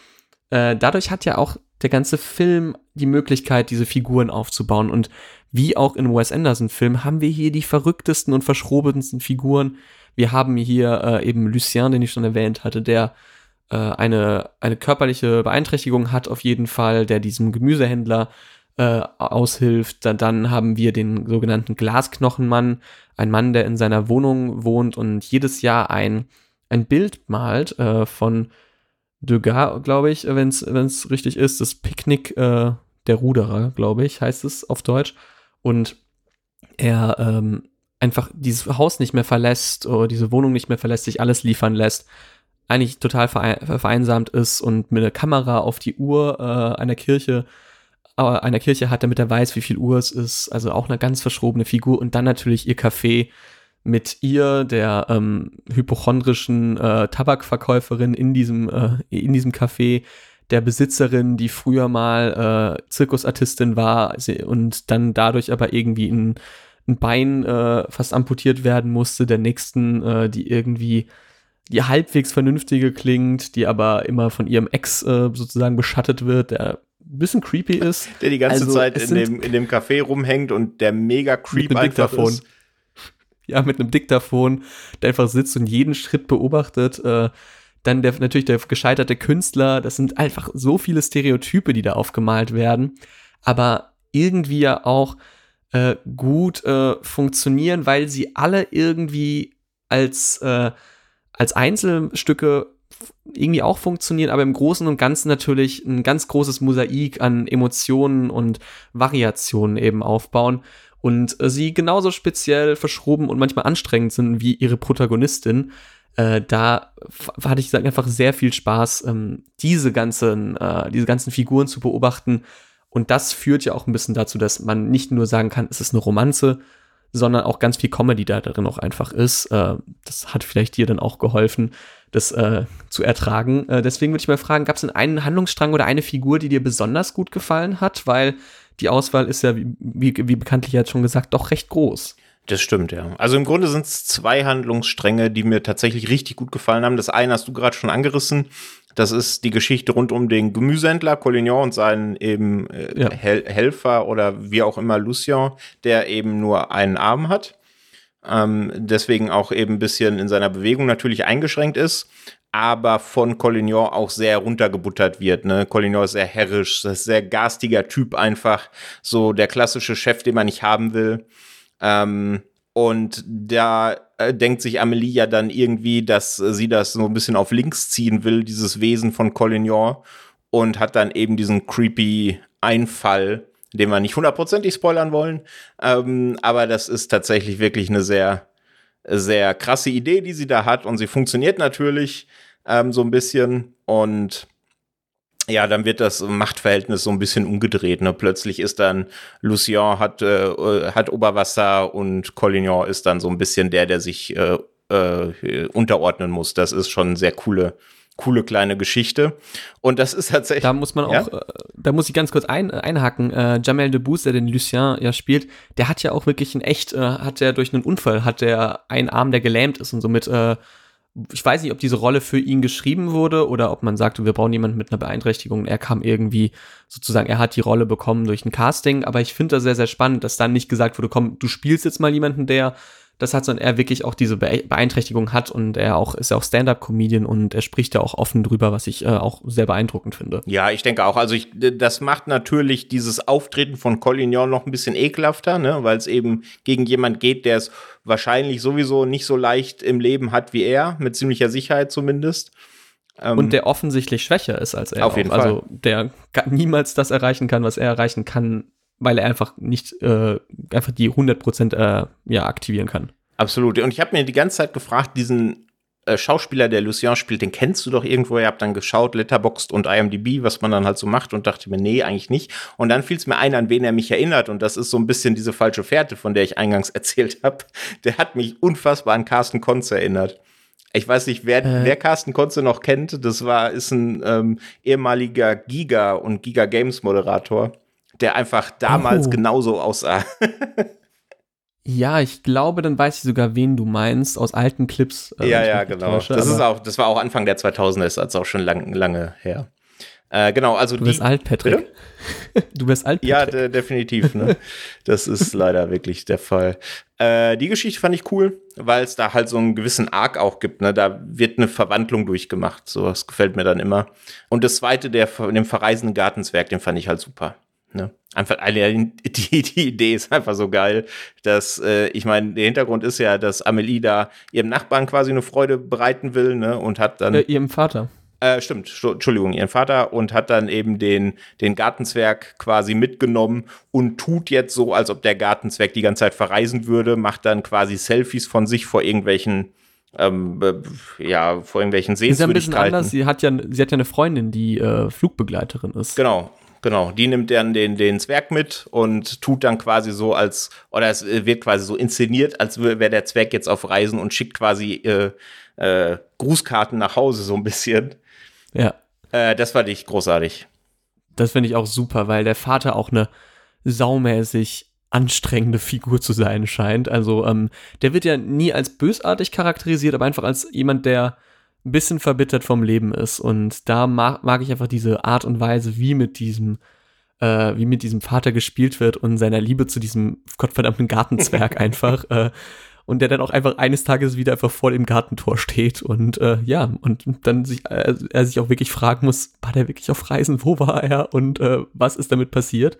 Äh, dadurch hat ja auch der ganze Film die Möglichkeit, diese Figuren aufzubauen. Und wie auch in Wes Anderson-Film haben wir hier die verrücktesten und verschrobensten Figuren. Wir haben hier äh, eben Lucien, den ich schon erwähnt hatte, der äh, eine, eine körperliche Beeinträchtigung hat auf jeden Fall, der diesem Gemüsehändler äh, aushilft. Dann, haben wir den sogenannten Glasknochenmann, ein Mann, der in seiner Wohnung wohnt und jedes Jahr ein, ein Bild malt äh, von Degas, glaube ich, wenn es richtig ist. Das Picknick äh, der Ruderer, glaube ich, heißt es auf Deutsch. Und er ähm, einfach dieses Haus nicht mehr verlässt oder diese Wohnung nicht mehr verlässt, sich alles liefern lässt, eigentlich total vereinsamt ist und mit einer Kamera auf die Uhr äh, einer Kirche einer Kirche hat, damit er weiß, wie viel Uhr es ist. Also auch eine ganz verschrobene Figur. Und dann natürlich ihr Café mit ihr, der ähm, hypochondrischen äh, Tabakverkäuferin in diesem, äh, in diesem Café, der Besitzerin, die früher mal äh, Zirkusartistin war und dann dadurch aber irgendwie ein, ein Bein äh, fast amputiert werden musste, der nächsten, äh, die irgendwie die halbwegs vernünftige klingt, die aber immer von ihrem Ex äh, sozusagen beschattet wird, der bisschen creepy ist. Der die ganze also, Zeit in dem, in dem Café rumhängt und der mega creep einfach Diktafon. ist. Ja, mit einem Diktaphon, der einfach sitzt und jeden Schritt beobachtet. Äh, dann der, natürlich der gescheiterte Künstler. Das sind einfach so viele Stereotype, die da aufgemalt werden. Aber irgendwie ja auch äh, gut äh, funktionieren, weil sie alle irgendwie als, äh, als Einzelstücke irgendwie auch funktionieren, aber im Großen und Ganzen natürlich ein ganz großes Mosaik an Emotionen und Variationen eben aufbauen und äh, sie genauso speziell verschroben und manchmal anstrengend sind wie ihre Protagonistin. Äh, da hatte ich einfach sehr viel Spaß, ähm, diese ganzen, äh, diese ganzen Figuren zu beobachten. Und das führt ja auch ein bisschen dazu, dass man nicht nur sagen kann, es ist eine Romanze, sondern auch ganz viel Comedy da drin auch einfach ist. Das hat vielleicht dir dann auch geholfen, das äh, zu ertragen. Äh, deswegen würde ich mal fragen, gab es denn einen Handlungsstrang oder eine Figur, die dir besonders gut gefallen hat? Weil die Auswahl ist ja, wie, wie, wie bekanntlich jetzt schon gesagt, doch recht groß. Das stimmt, ja. Also im Grunde sind es zwei Handlungsstränge, die mir tatsächlich richtig gut gefallen haben. Das eine hast du gerade schon angerissen. Das ist die Geschichte rund um den Gemüsehändler Collignon und seinen eben äh, ja. Hel Helfer oder wie auch immer Lucien, der eben nur einen Arm hat. Ähm, deswegen auch eben ein bisschen in seiner Bewegung natürlich eingeschränkt ist, aber von Collignon auch sehr runtergebuttert wird. Ne? Collignon ist sehr herrisch, sehr garstiger Typ einfach, so der klassische Chef, den man nicht haben will. Ähm, und da äh, denkt sich Amelie ja dann irgendwie, dass sie das so ein bisschen auf links ziehen will, dieses Wesen von Collignon. Und hat dann eben diesen creepy Einfall, den wir nicht hundertprozentig spoilern wollen. Ähm, aber das ist tatsächlich wirklich eine sehr, sehr krasse Idee, die sie da hat. Und sie funktioniert natürlich ähm, so ein bisschen. Und ja, dann wird das Machtverhältnis so ein bisschen umgedreht. Ne? Plötzlich ist dann Lucien hat, äh, hat Oberwasser und Collignon ist dann so ein bisschen der, der sich äh, äh, unterordnen muss. Das ist schon eine sehr coole coole kleine Geschichte. Und das ist tatsächlich. Da muss man auch, ja? äh, da muss ich ganz kurz ein, äh, einhaken. Äh, Jamel Debbouze, der den Lucien ja spielt, der hat ja auch wirklich in echt, äh, hat er durch einen Unfall, hat der einen Arm, der gelähmt ist und somit, äh, ich weiß nicht, ob diese Rolle für ihn geschrieben wurde oder ob man sagte, wir brauchen jemanden mit einer Beeinträchtigung. Er kam irgendwie sozusagen, er hat die Rolle bekommen durch ein Casting, aber ich finde das sehr, sehr spannend, dass dann nicht gesagt wurde, komm, du spielst jetzt mal jemanden, der das hat, sondern er wirklich auch diese Beeinträchtigung hat und er auch ist ja auch Stand-up-Comedian und er spricht ja auch offen drüber, was ich äh, auch sehr beeindruckend finde. Ja, ich denke auch. Also ich, das macht natürlich dieses Auftreten von Collignon noch ein bisschen ekelhafter, ne, weil es eben gegen jemand geht, der es wahrscheinlich sowieso nicht so leicht im Leben hat wie er, mit ziemlicher Sicherheit zumindest. Ähm, und der offensichtlich schwächer ist als er. Auf jeden auch. Fall. Also der niemals das erreichen kann, was er erreichen kann, weil er einfach nicht äh, einfach die 100% äh, ja, aktivieren kann. Absolut. Und ich habe mir die ganze Zeit gefragt, diesen äh, Schauspieler, der Lucien spielt, den kennst du doch irgendwo. Ihr habt dann geschaut, Letterboxd und IMDb, was man dann halt so macht und dachte mir, nee, eigentlich nicht. Und dann fiel es mir ein, an wen er mich erinnert. Und das ist so ein bisschen diese falsche Fährte, von der ich eingangs erzählt habe. Der hat mich unfassbar an Carsten Konz erinnert. Ich weiß nicht, wer, äh. wer Carsten Konze noch kennt. Das war, ist ein ähm, ehemaliger Giga und Giga Games Moderator der einfach damals oh. genauso aussah. ja, ich glaube, dann weiß ich sogar, wen du meinst aus alten Clips. Äh, ja, ja, genau. Täusche, das ist auch, das war auch Anfang der 2000er, ist also auch schon lang, lange her. Äh, genau, also du bist alt, Patrick. du bist alt, Patrick. Ja, de definitiv. Ne? das ist leider wirklich der Fall. Äh, die Geschichte fand ich cool, weil es da halt so einen gewissen Arc auch gibt. Ne? Da wird eine Verwandlung durchgemacht. So, das gefällt mir dann immer. Und das zweite, der dem verreisenden Gartenswerk, den fand ich halt super. Ne? Einfach die, die Idee ist einfach so geil, dass äh, ich meine, der Hintergrund ist ja, dass Amelie da ihrem Nachbarn quasi eine Freude bereiten will, ne? Und hat dann äh, ihrem Vater. Äh, stimmt, Entschuldigung, ihren Vater und hat dann eben den, den Gartenzwerg quasi mitgenommen und tut jetzt so, als ob der Gartenzwerg die ganze Zeit verreisen würde, macht dann quasi Selfies von sich vor irgendwelchen ähm, ja, vor irgendwelchen Sehenswürdigkeiten. Ist ja ein bisschen anders. Sie hat ja, sie hat ja eine Freundin, die äh, Flugbegleiterin ist. Genau. Genau, die nimmt dann den, den Zwerg mit und tut dann quasi so als, oder es wird quasi so inszeniert, als wäre der Zwerg jetzt auf Reisen und schickt quasi äh, äh, Grußkarten nach Hause so ein bisschen. Ja. Äh, das fand ich großartig. Das finde ich auch super, weil der Vater auch eine saumäßig anstrengende Figur zu sein scheint. Also ähm, der wird ja nie als bösartig charakterisiert, aber einfach als jemand, der ein bisschen verbittert vom Leben ist. Und da mag, mag ich einfach diese Art und Weise, wie mit diesem, äh, wie mit diesem Vater gespielt wird und seiner Liebe zu diesem gottverdammten Gartenzwerg einfach. Äh, und der dann auch einfach eines Tages wieder einfach vor dem Gartentor steht und äh, ja, und dann sich, äh, er sich auch wirklich fragen muss, war der wirklich auf Reisen, wo war er und äh, was ist damit passiert?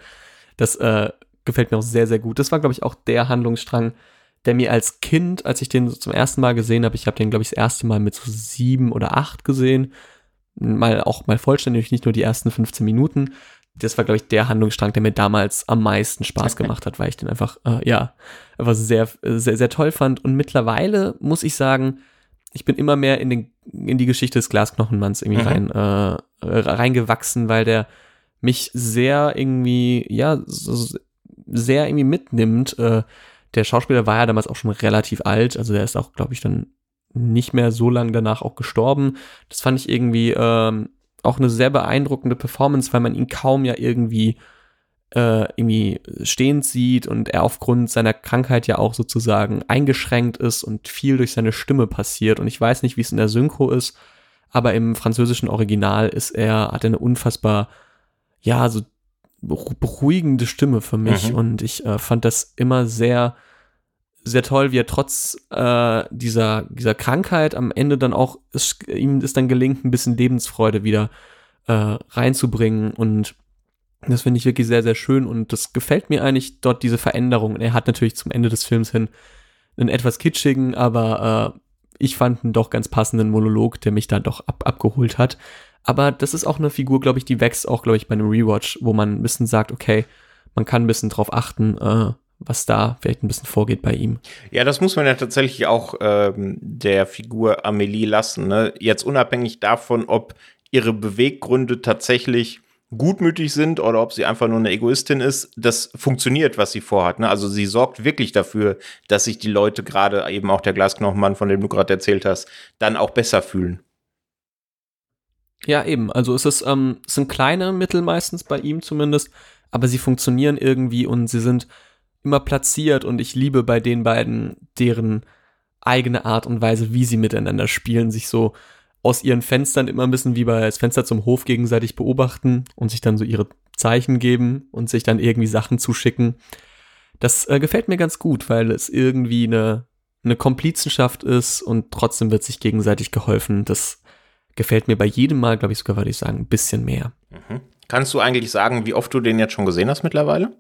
Das äh, gefällt mir auch sehr, sehr gut. Das war, glaube ich, auch der Handlungsstrang, der mir als Kind, als ich den so zum ersten Mal gesehen habe, ich habe den, glaube ich, das erste Mal mit so sieben oder acht gesehen, mal auch mal vollständig, nicht nur die ersten 15 Minuten. Das war, glaube ich, der Handlungsstrang, der mir damals am meisten Spaß gemacht hat, weil ich den einfach, äh, ja, einfach sehr, sehr, sehr toll fand. Und mittlerweile muss ich sagen, ich bin immer mehr in, den, in die Geschichte des Glasknochenmanns irgendwie mhm. rein, äh, reingewachsen, weil der mich sehr irgendwie, ja, so, sehr irgendwie mitnimmt. Äh, der Schauspieler war ja damals auch schon relativ alt, also der ist auch, glaube ich, dann nicht mehr so lange danach auch gestorben. Das fand ich irgendwie ähm, auch eine sehr beeindruckende Performance, weil man ihn kaum ja irgendwie äh, irgendwie stehend sieht und er aufgrund seiner Krankheit ja auch sozusagen eingeschränkt ist und viel durch seine Stimme passiert. Und ich weiß nicht, wie es in der Synchro ist, aber im französischen Original ist er, hat er eine unfassbar, ja, so beruhigende Stimme für mich. Mhm. Und ich äh, fand das immer sehr sehr toll, wie er trotz äh, dieser, dieser Krankheit am Ende dann auch, es, ihm ist dann gelingt, ein bisschen Lebensfreude wieder äh, reinzubringen und das finde ich wirklich sehr, sehr schön und das gefällt mir eigentlich dort diese Veränderung. Er hat natürlich zum Ende des Films hin einen etwas kitschigen, aber äh, ich fand einen doch ganz passenden Monolog, der mich dann doch ab abgeholt hat. Aber das ist auch eine Figur, glaube ich, die wächst auch, glaube ich, bei einem Rewatch, wo man ein bisschen sagt, okay, man kann ein bisschen drauf achten, äh, was da vielleicht ein bisschen vorgeht bei ihm. Ja, das muss man ja tatsächlich auch ähm, der Figur Amelie lassen. Ne? Jetzt unabhängig davon, ob ihre Beweggründe tatsächlich gutmütig sind oder ob sie einfach nur eine Egoistin ist, das funktioniert, was sie vorhat. Ne? Also sie sorgt wirklich dafür, dass sich die Leute, gerade eben auch der Glasknochenmann, von dem du gerade erzählt hast, dann auch besser fühlen. Ja, eben. Also es ist, ähm, es sind kleine Mittel meistens bei ihm zumindest, aber sie funktionieren irgendwie und sie sind immer platziert und ich liebe bei den beiden deren eigene Art und Weise, wie sie miteinander spielen, sich so aus ihren Fenstern immer ein bisschen wie bei das Fenster zum Hof gegenseitig beobachten und sich dann so ihre Zeichen geben und sich dann irgendwie Sachen zuschicken. Das äh, gefällt mir ganz gut, weil es irgendwie eine, eine Komplizenschaft ist und trotzdem wird sich gegenseitig geholfen. Das gefällt mir bei jedem Mal, glaube ich sogar, würde ich sagen, ein bisschen mehr. Mhm. Kannst du eigentlich sagen, wie oft du den jetzt schon gesehen hast mittlerweile?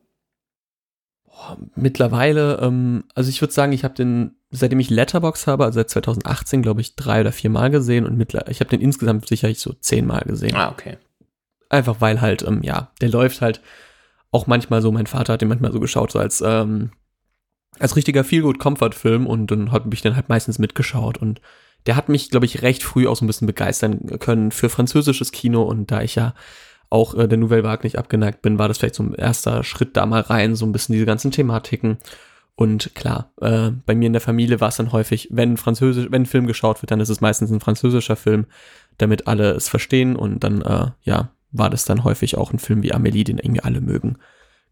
Boah, mittlerweile, ähm, also ich würde sagen, ich habe den, seitdem ich Letterbox habe, also seit 2018, glaube ich, drei oder vier Mal gesehen und mittlerweile, ich habe den insgesamt sicherlich so zehn Mal gesehen. Ah, okay. Einfach weil halt, ähm, ja, der läuft halt auch manchmal so, mein Vater hat den manchmal so geschaut, so als, ähm, als richtiger Feelgood-Comfort-Film und dann hat mich dann halt meistens mitgeschaut und der hat mich, glaube ich, recht früh auch so ein bisschen begeistern können für französisches Kino und da ich ja auch äh, der Nouvelle Vague nicht abgeneigt bin, war das vielleicht so ein erster Schritt da mal rein, so ein bisschen diese ganzen Thematiken. Und klar, äh, bei mir in der Familie war es dann häufig, wenn Französisch, wenn ein Film geschaut wird, dann ist es meistens ein französischer Film, damit alle es verstehen und dann, äh, ja, war das dann häufig auch ein Film wie Amélie, den irgendwie alle mögen.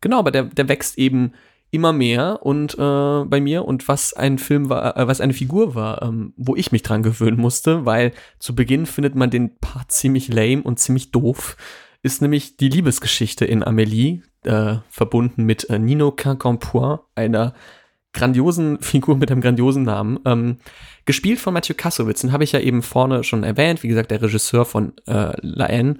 Genau, aber der, der wächst eben immer mehr und äh, bei mir und was ein Film war, äh, was eine Figur war, ähm, wo ich mich dran gewöhnen musste, weil zu Beginn findet man den Part ziemlich lame und ziemlich doof, ist nämlich die Liebesgeschichte in Amélie, äh, verbunden mit äh, Nino Quincampoix, einer grandiosen Figur mit einem grandiosen Namen, ähm, gespielt von Mathieu Kassowitz, den habe ich ja eben vorne schon erwähnt, wie gesagt, der Regisseur von äh, La Haine,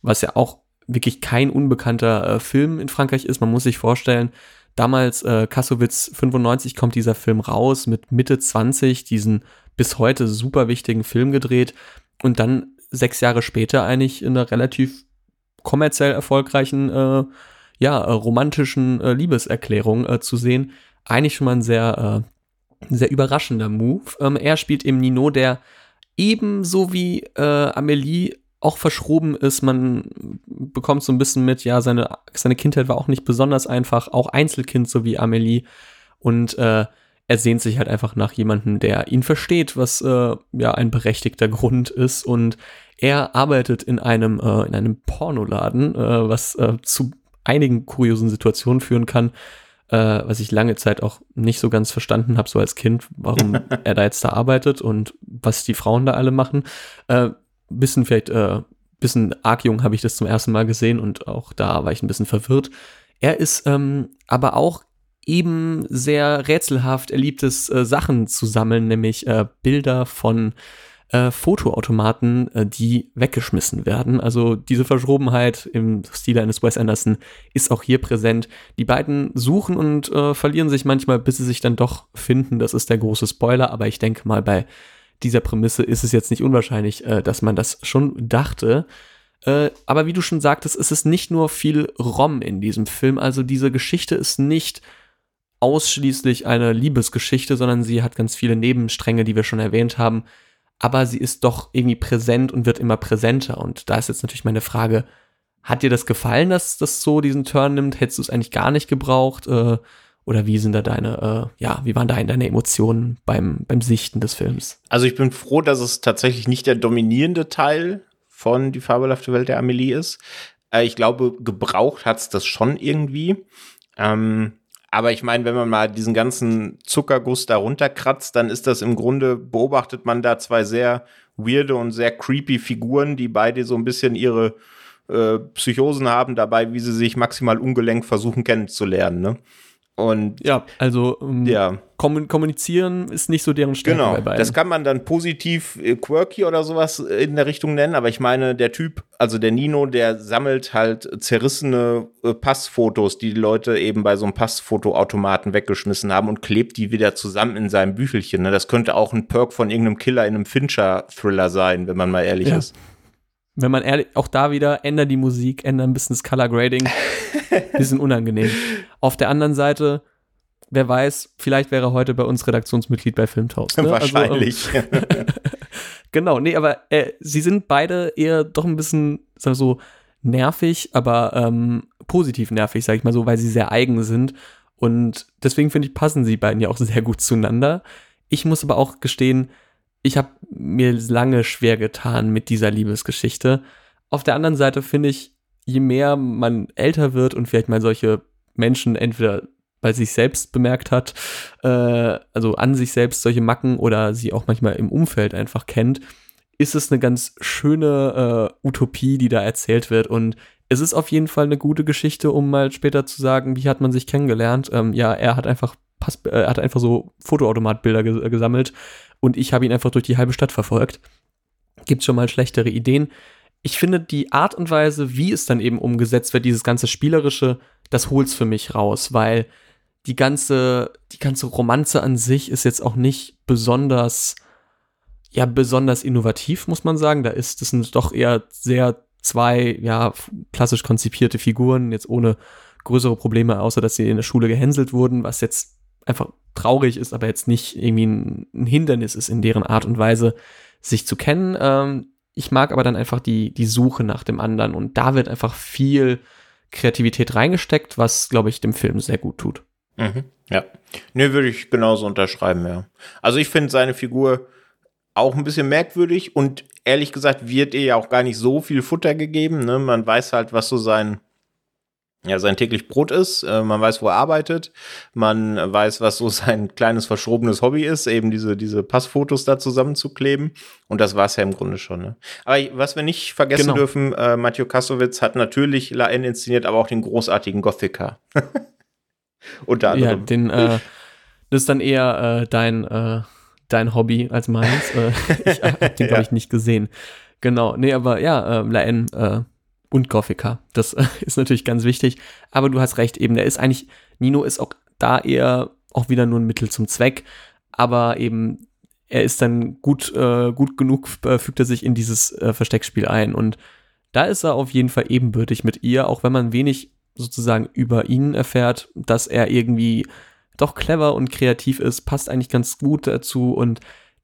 was ja auch wirklich kein unbekannter äh, Film in Frankreich ist. Man muss sich vorstellen, damals äh, Kassowitz 95 kommt dieser Film raus, mit Mitte 20 diesen bis heute super wichtigen Film gedreht und dann sechs Jahre später eigentlich in einer relativ kommerziell erfolgreichen, äh, ja, äh, romantischen äh, Liebeserklärung äh, zu sehen. Eigentlich schon mal ein sehr, äh, sehr überraschender Move. Ähm, er spielt eben Nino, der ebenso wie äh, Amelie auch verschroben ist. Man bekommt so ein bisschen mit, ja, seine, seine Kindheit war auch nicht besonders einfach, auch Einzelkind, so wie Amelie. Und äh, er sehnt sich halt einfach nach jemandem, der ihn versteht, was äh, ja ein berechtigter Grund ist. Und er arbeitet in einem, äh, in einem Pornoladen, äh, was äh, zu einigen kuriosen Situationen führen kann, äh, was ich lange Zeit auch nicht so ganz verstanden habe, so als Kind, warum er da jetzt da arbeitet und was die Frauen da alle machen. Äh, bisschen vielleicht, äh, bisschen arg jung habe ich das zum ersten Mal gesehen und auch da war ich ein bisschen verwirrt. Er ist ähm, aber auch eben sehr rätselhaft. Er liebt es, äh, Sachen zu sammeln, nämlich äh, Bilder von äh, Fotoautomaten, äh, die weggeschmissen werden. Also diese Verschrobenheit im Stil eines Wes Anderson ist auch hier präsent. Die beiden suchen und äh, verlieren sich manchmal, bis sie sich dann doch finden. Das ist der große Spoiler, aber ich denke mal, bei dieser Prämisse ist es jetzt nicht unwahrscheinlich, äh, dass man das schon dachte. Äh, aber wie du schon sagtest, ist es nicht nur viel Rom in diesem Film. Also diese Geschichte ist nicht ausschließlich eine Liebesgeschichte, sondern sie hat ganz viele Nebenstränge, die wir schon erwähnt haben. Aber sie ist doch irgendwie präsent und wird immer präsenter. Und da ist jetzt natürlich meine Frage, hat dir das gefallen, dass das so diesen Turn nimmt? Hättest du es eigentlich gar nicht gebraucht? Äh, oder wie sind da deine, äh, ja, wie waren da deine Emotionen beim, beim Sichten des Films? Also ich bin froh, dass es tatsächlich nicht der dominierende Teil von Die fabelhafte Welt der Amelie ist. Äh, ich glaube, gebraucht hat es das schon irgendwie. Ähm, aber ich meine, wenn man mal diesen ganzen Zuckerguss da runterkratzt, dann ist das im Grunde, beobachtet man da zwei sehr weirde und sehr creepy Figuren, die beide so ein bisschen ihre äh, Psychosen haben dabei, wie sie sich maximal ungelenk versuchen kennenzulernen. Ne? Und ja, also um, ja. kommunizieren ist nicht so deren Stärke genau, bei beiden. Das kann man dann positiv äh, quirky oder sowas in der Richtung nennen, aber ich meine, der Typ, also der Nino, der sammelt halt zerrissene äh, Passfotos, die die Leute eben bei so einem Passfotoautomaten weggeschmissen haben und klebt die wieder zusammen in seinem Büchelchen. Ne? Das könnte auch ein Perk von irgendeinem Killer in einem Fincher-Thriller sein, wenn man mal ehrlich ja. ist wenn man ehrlich, auch da wieder, ändert die Musik, ändert ein bisschen das Color Grading. bisschen unangenehm. Auf der anderen Seite, wer weiß, vielleicht wäre heute bei uns Redaktionsmitglied bei Filmtaus. Ne? Wahrscheinlich. Also, ähm, genau, nee, aber äh, sie sind beide eher doch ein bisschen, sag so, nervig, aber ähm, positiv nervig, sag ich mal so, weil sie sehr eigen sind. Und deswegen finde ich, passen sie beiden ja auch sehr gut zueinander. Ich muss aber auch gestehen, ich habe mir lange schwer getan mit dieser Liebesgeschichte. Auf der anderen Seite finde ich, je mehr man älter wird und vielleicht mal solche Menschen entweder bei sich selbst bemerkt hat, äh, also an sich selbst solche Macken oder sie auch manchmal im Umfeld einfach kennt, ist es eine ganz schöne äh, Utopie, die da erzählt wird. Und es ist auf jeden Fall eine gute Geschichte, um mal später zu sagen, wie hat man sich kennengelernt. Ähm, ja, er hat einfach Pass, äh, hat einfach so Fotoautomatbilder ges gesammelt und ich habe ihn einfach durch die halbe Stadt verfolgt. Gibt schon mal schlechtere Ideen. Ich finde die Art und Weise, wie es dann eben umgesetzt wird, dieses ganze spielerische, das holt's für mich raus, weil die ganze, die ganze Romanze an sich ist jetzt auch nicht besonders, ja, besonders innovativ, muss man sagen. Da ist, das sind doch eher sehr zwei, ja, klassisch konzipierte Figuren, jetzt ohne größere Probleme, außer dass sie in der Schule gehänselt wurden, was jetzt einfach traurig ist, aber jetzt nicht irgendwie ein, ein Hindernis ist in deren Art und Weise, sich zu kennen. Ähm, ich mag aber dann einfach die, die Suche nach dem anderen und da wird einfach viel Kreativität reingesteckt, was, glaube ich, dem Film sehr gut tut. Mhm, ja. Ne, würde ich genauso unterschreiben, ja. Also ich finde seine Figur auch ein bisschen merkwürdig und ehrlich gesagt wird ihr ja auch gar nicht so viel Futter gegeben. Ne? Man weiß halt, was so sein, ja, sein täglich Brot ist. Äh, man weiß, wo er arbeitet. Man weiß, was so sein kleines verschrobenes Hobby ist, eben diese, diese Passfotos da zusammenzukleben. Und das war es ja im Grunde schon. Ne? Aber was wir nicht vergessen genau. dürfen, äh, Matthieu Kassowitz hat natürlich La N inszeniert, aber auch den großartigen Gothica. Unter anderem. Ja, den, äh, das ist dann eher äh, dein, äh, dein Hobby als meins. Äh, ich habe den, glaube ich, nicht gesehen. Genau, nee, aber ja, La N und Gothica, das ist natürlich ganz wichtig. Aber du hast recht, eben, der ist eigentlich, Nino ist auch da eher auch wieder nur ein Mittel zum Zweck, aber eben er ist dann gut, äh, gut genug, äh, fügt er sich in dieses äh, Versteckspiel ein. Und da ist er auf jeden Fall ebenbürtig mit ihr, auch wenn man wenig sozusagen über ihn erfährt, dass er irgendwie doch clever und kreativ ist, passt eigentlich ganz gut dazu. Und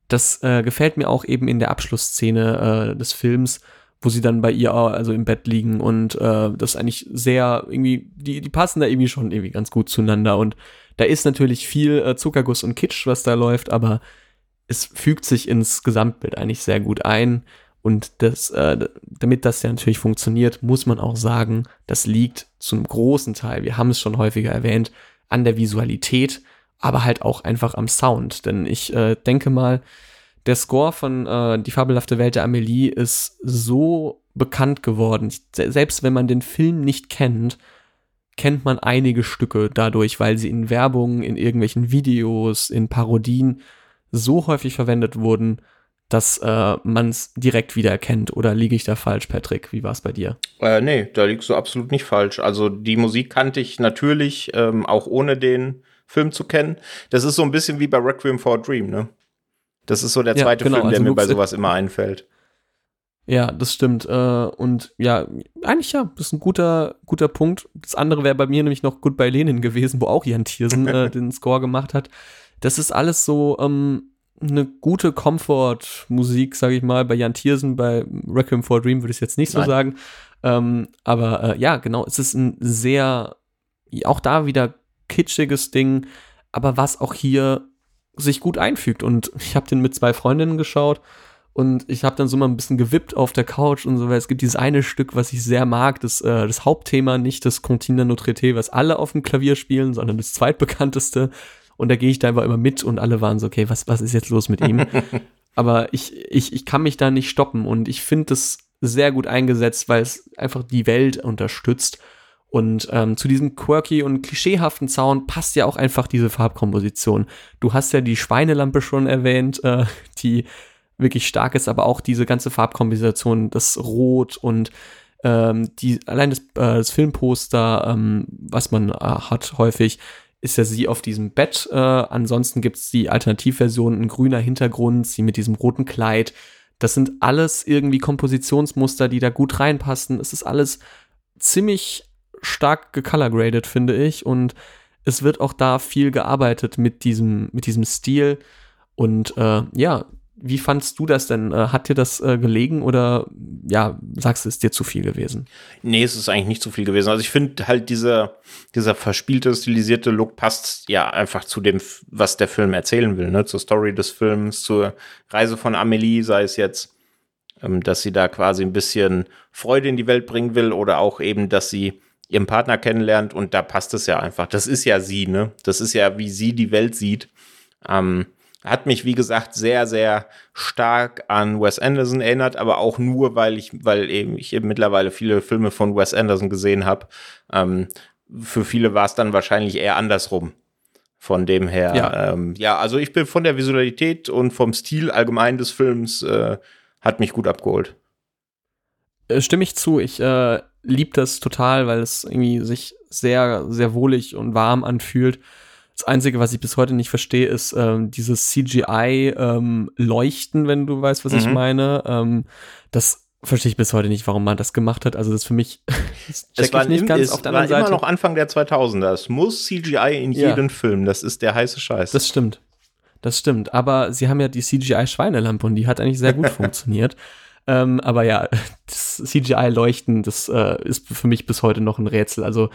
das äh, gefällt mir auch eben in der Abschlussszene äh, des Films, wo sie dann bei ihr also im Bett liegen und äh, das eigentlich sehr irgendwie, die, die passen da irgendwie schon irgendwie ganz gut zueinander und da ist natürlich viel äh, Zuckerguss und Kitsch, was da läuft, aber es fügt sich ins Gesamtbild eigentlich sehr gut ein und das, äh, damit das ja natürlich funktioniert, muss man auch sagen, das liegt zu einem großen Teil, wir haben es schon häufiger erwähnt, an der Visualität, aber halt auch einfach am Sound. Denn ich äh, denke mal, der Score von äh, Die fabelhafte Welt der Amelie ist so bekannt geworden. Selbst wenn man den Film nicht kennt, kennt man einige Stücke dadurch, weil sie in Werbung, in irgendwelchen Videos, in Parodien so häufig verwendet wurden, dass äh, man es direkt wiedererkennt. Oder liege ich da falsch, Patrick? Wie war es bei dir? Äh, nee, da liegst du absolut nicht falsch. Also die Musik kannte ich natürlich, ähm, auch ohne den Film zu kennen. Das ist so ein bisschen wie bei Requiem for a Dream, ne? Das ist so der zweite ja, genau, Film, der also mir bei sowas immer einfällt. Ja, das stimmt. Äh, und ja, eigentlich ja, das ist ein guter, guter Punkt. Das andere wäre bei mir nämlich noch Gut bei Lenin gewesen, wo auch Jan Thiersen äh, den Score gemacht hat. Das ist alles so, ähm, eine gute Comfort-Musik, sage ich mal, bei Jan Tiersen, bei Requiem for a Dream würde ich jetzt nicht so Nein. sagen. Ähm, aber äh, ja, genau, es ist ein sehr, auch da wieder kitschiges Ding, aber was auch hier sich gut einfügt. Und ich habe den mit zwei Freundinnen geschaut und ich habe dann so mal ein bisschen gewippt auf der Couch und so, weil es gibt dieses eine Stück, was ich sehr mag, das, äh, das Hauptthema, nicht das Continua Notre Dame, was alle auf dem Klavier spielen, sondern das zweitbekannteste. Und da gehe ich da einfach immer mit und alle waren so, okay, was, was ist jetzt los mit ihm? Aber ich, ich, ich kann mich da nicht stoppen und ich finde das sehr gut eingesetzt, weil es einfach die Welt unterstützt. Und ähm, zu diesem quirky und klischeehaften Sound passt ja auch einfach diese Farbkomposition. Du hast ja die Schweinelampe schon erwähnt, äh, die wirklich stark ist, aber auch diese ganze Farbkomposition, das Rot und ähm, die, allein das, äh, das Filmposter, ähm, was man äh, hat häufig, ist ja sie auf diesem Bett. Äh, ansonsten gibt es die Alternativversion, ein grüner Hintergrund, sie mit diesem roten Kleid. Das sind alles irgendwie Kompositionsmuster, die da gut reinpassen. Es ist alles ziemlich stark gecolorgraded, finde ich. Und es wird auch da viel gearbeitet mit diesem, mit diesem Stil. Und äh, ja, wie fandst du das denn? Äh, hat dir das äh, gelegen oder ja, sagst du, ist dir zu viel gewesen? Nee, es ist eigentlich nicht zu viel gewesen. Also ich finde halt dieser, dieser verspielte, stilisierte Look passt ja einfach zu dem, was der Film erzählen will, ne? Zur Story des Films, zur Reise von Amelie, sei es jetzt, ähm, dass sie da quasi ein bisschen Freude in die Welt bringen will oder auch eben, dass sie ihren Partner kennenlernt und da passt es ja einfach. Das ist ja sie, ne? Das ist ja, wie sie die Welt sieht. Ähm, hat mich, wie gesagt, sehr, sehr stark an Wes Anderson erinnert, aber auch nur, weil ich, weil eben ich eben mittlerweile viele Filme von Wes Anderson gesehen habe. Ähm, für viele war es dann wahrscheinlich eher andersrum. Von dem her, ja. Ähm, ja, also ich bin von der Visualität und vom Stil allgemein des Films äh, hat mich gut abgeholt. Äh, stimme ich zu. Ich äh, liebe das total, weil es irgendwie sich sehr, sehr wohlig und warm anfühlt. Das Einzige, was ich bis heute nicht verstehe, ist ähm, dieses CGI-Leuchten, ähm, wenn du weißt, was mhm. ich meine. Ähm, das verstehe ich bis heute nicht, warum man das gemacht hat. Also das für mich das es war, ich nicht ganz. Es auf der war Seite. immer noch Anfang der 2000er. Es muss CGI in ja. jedem Film. Das ist der heiße Scheiß. Das stimmt. Das stimmt. Aber sie haben ja die CGI-Schweinelampe und die hat eigentlich sehr gut funktioniert. Ähm, aber ja, das CGI-Leuchten, das äh, ist für mich bis heute noch ein Rätsel. Also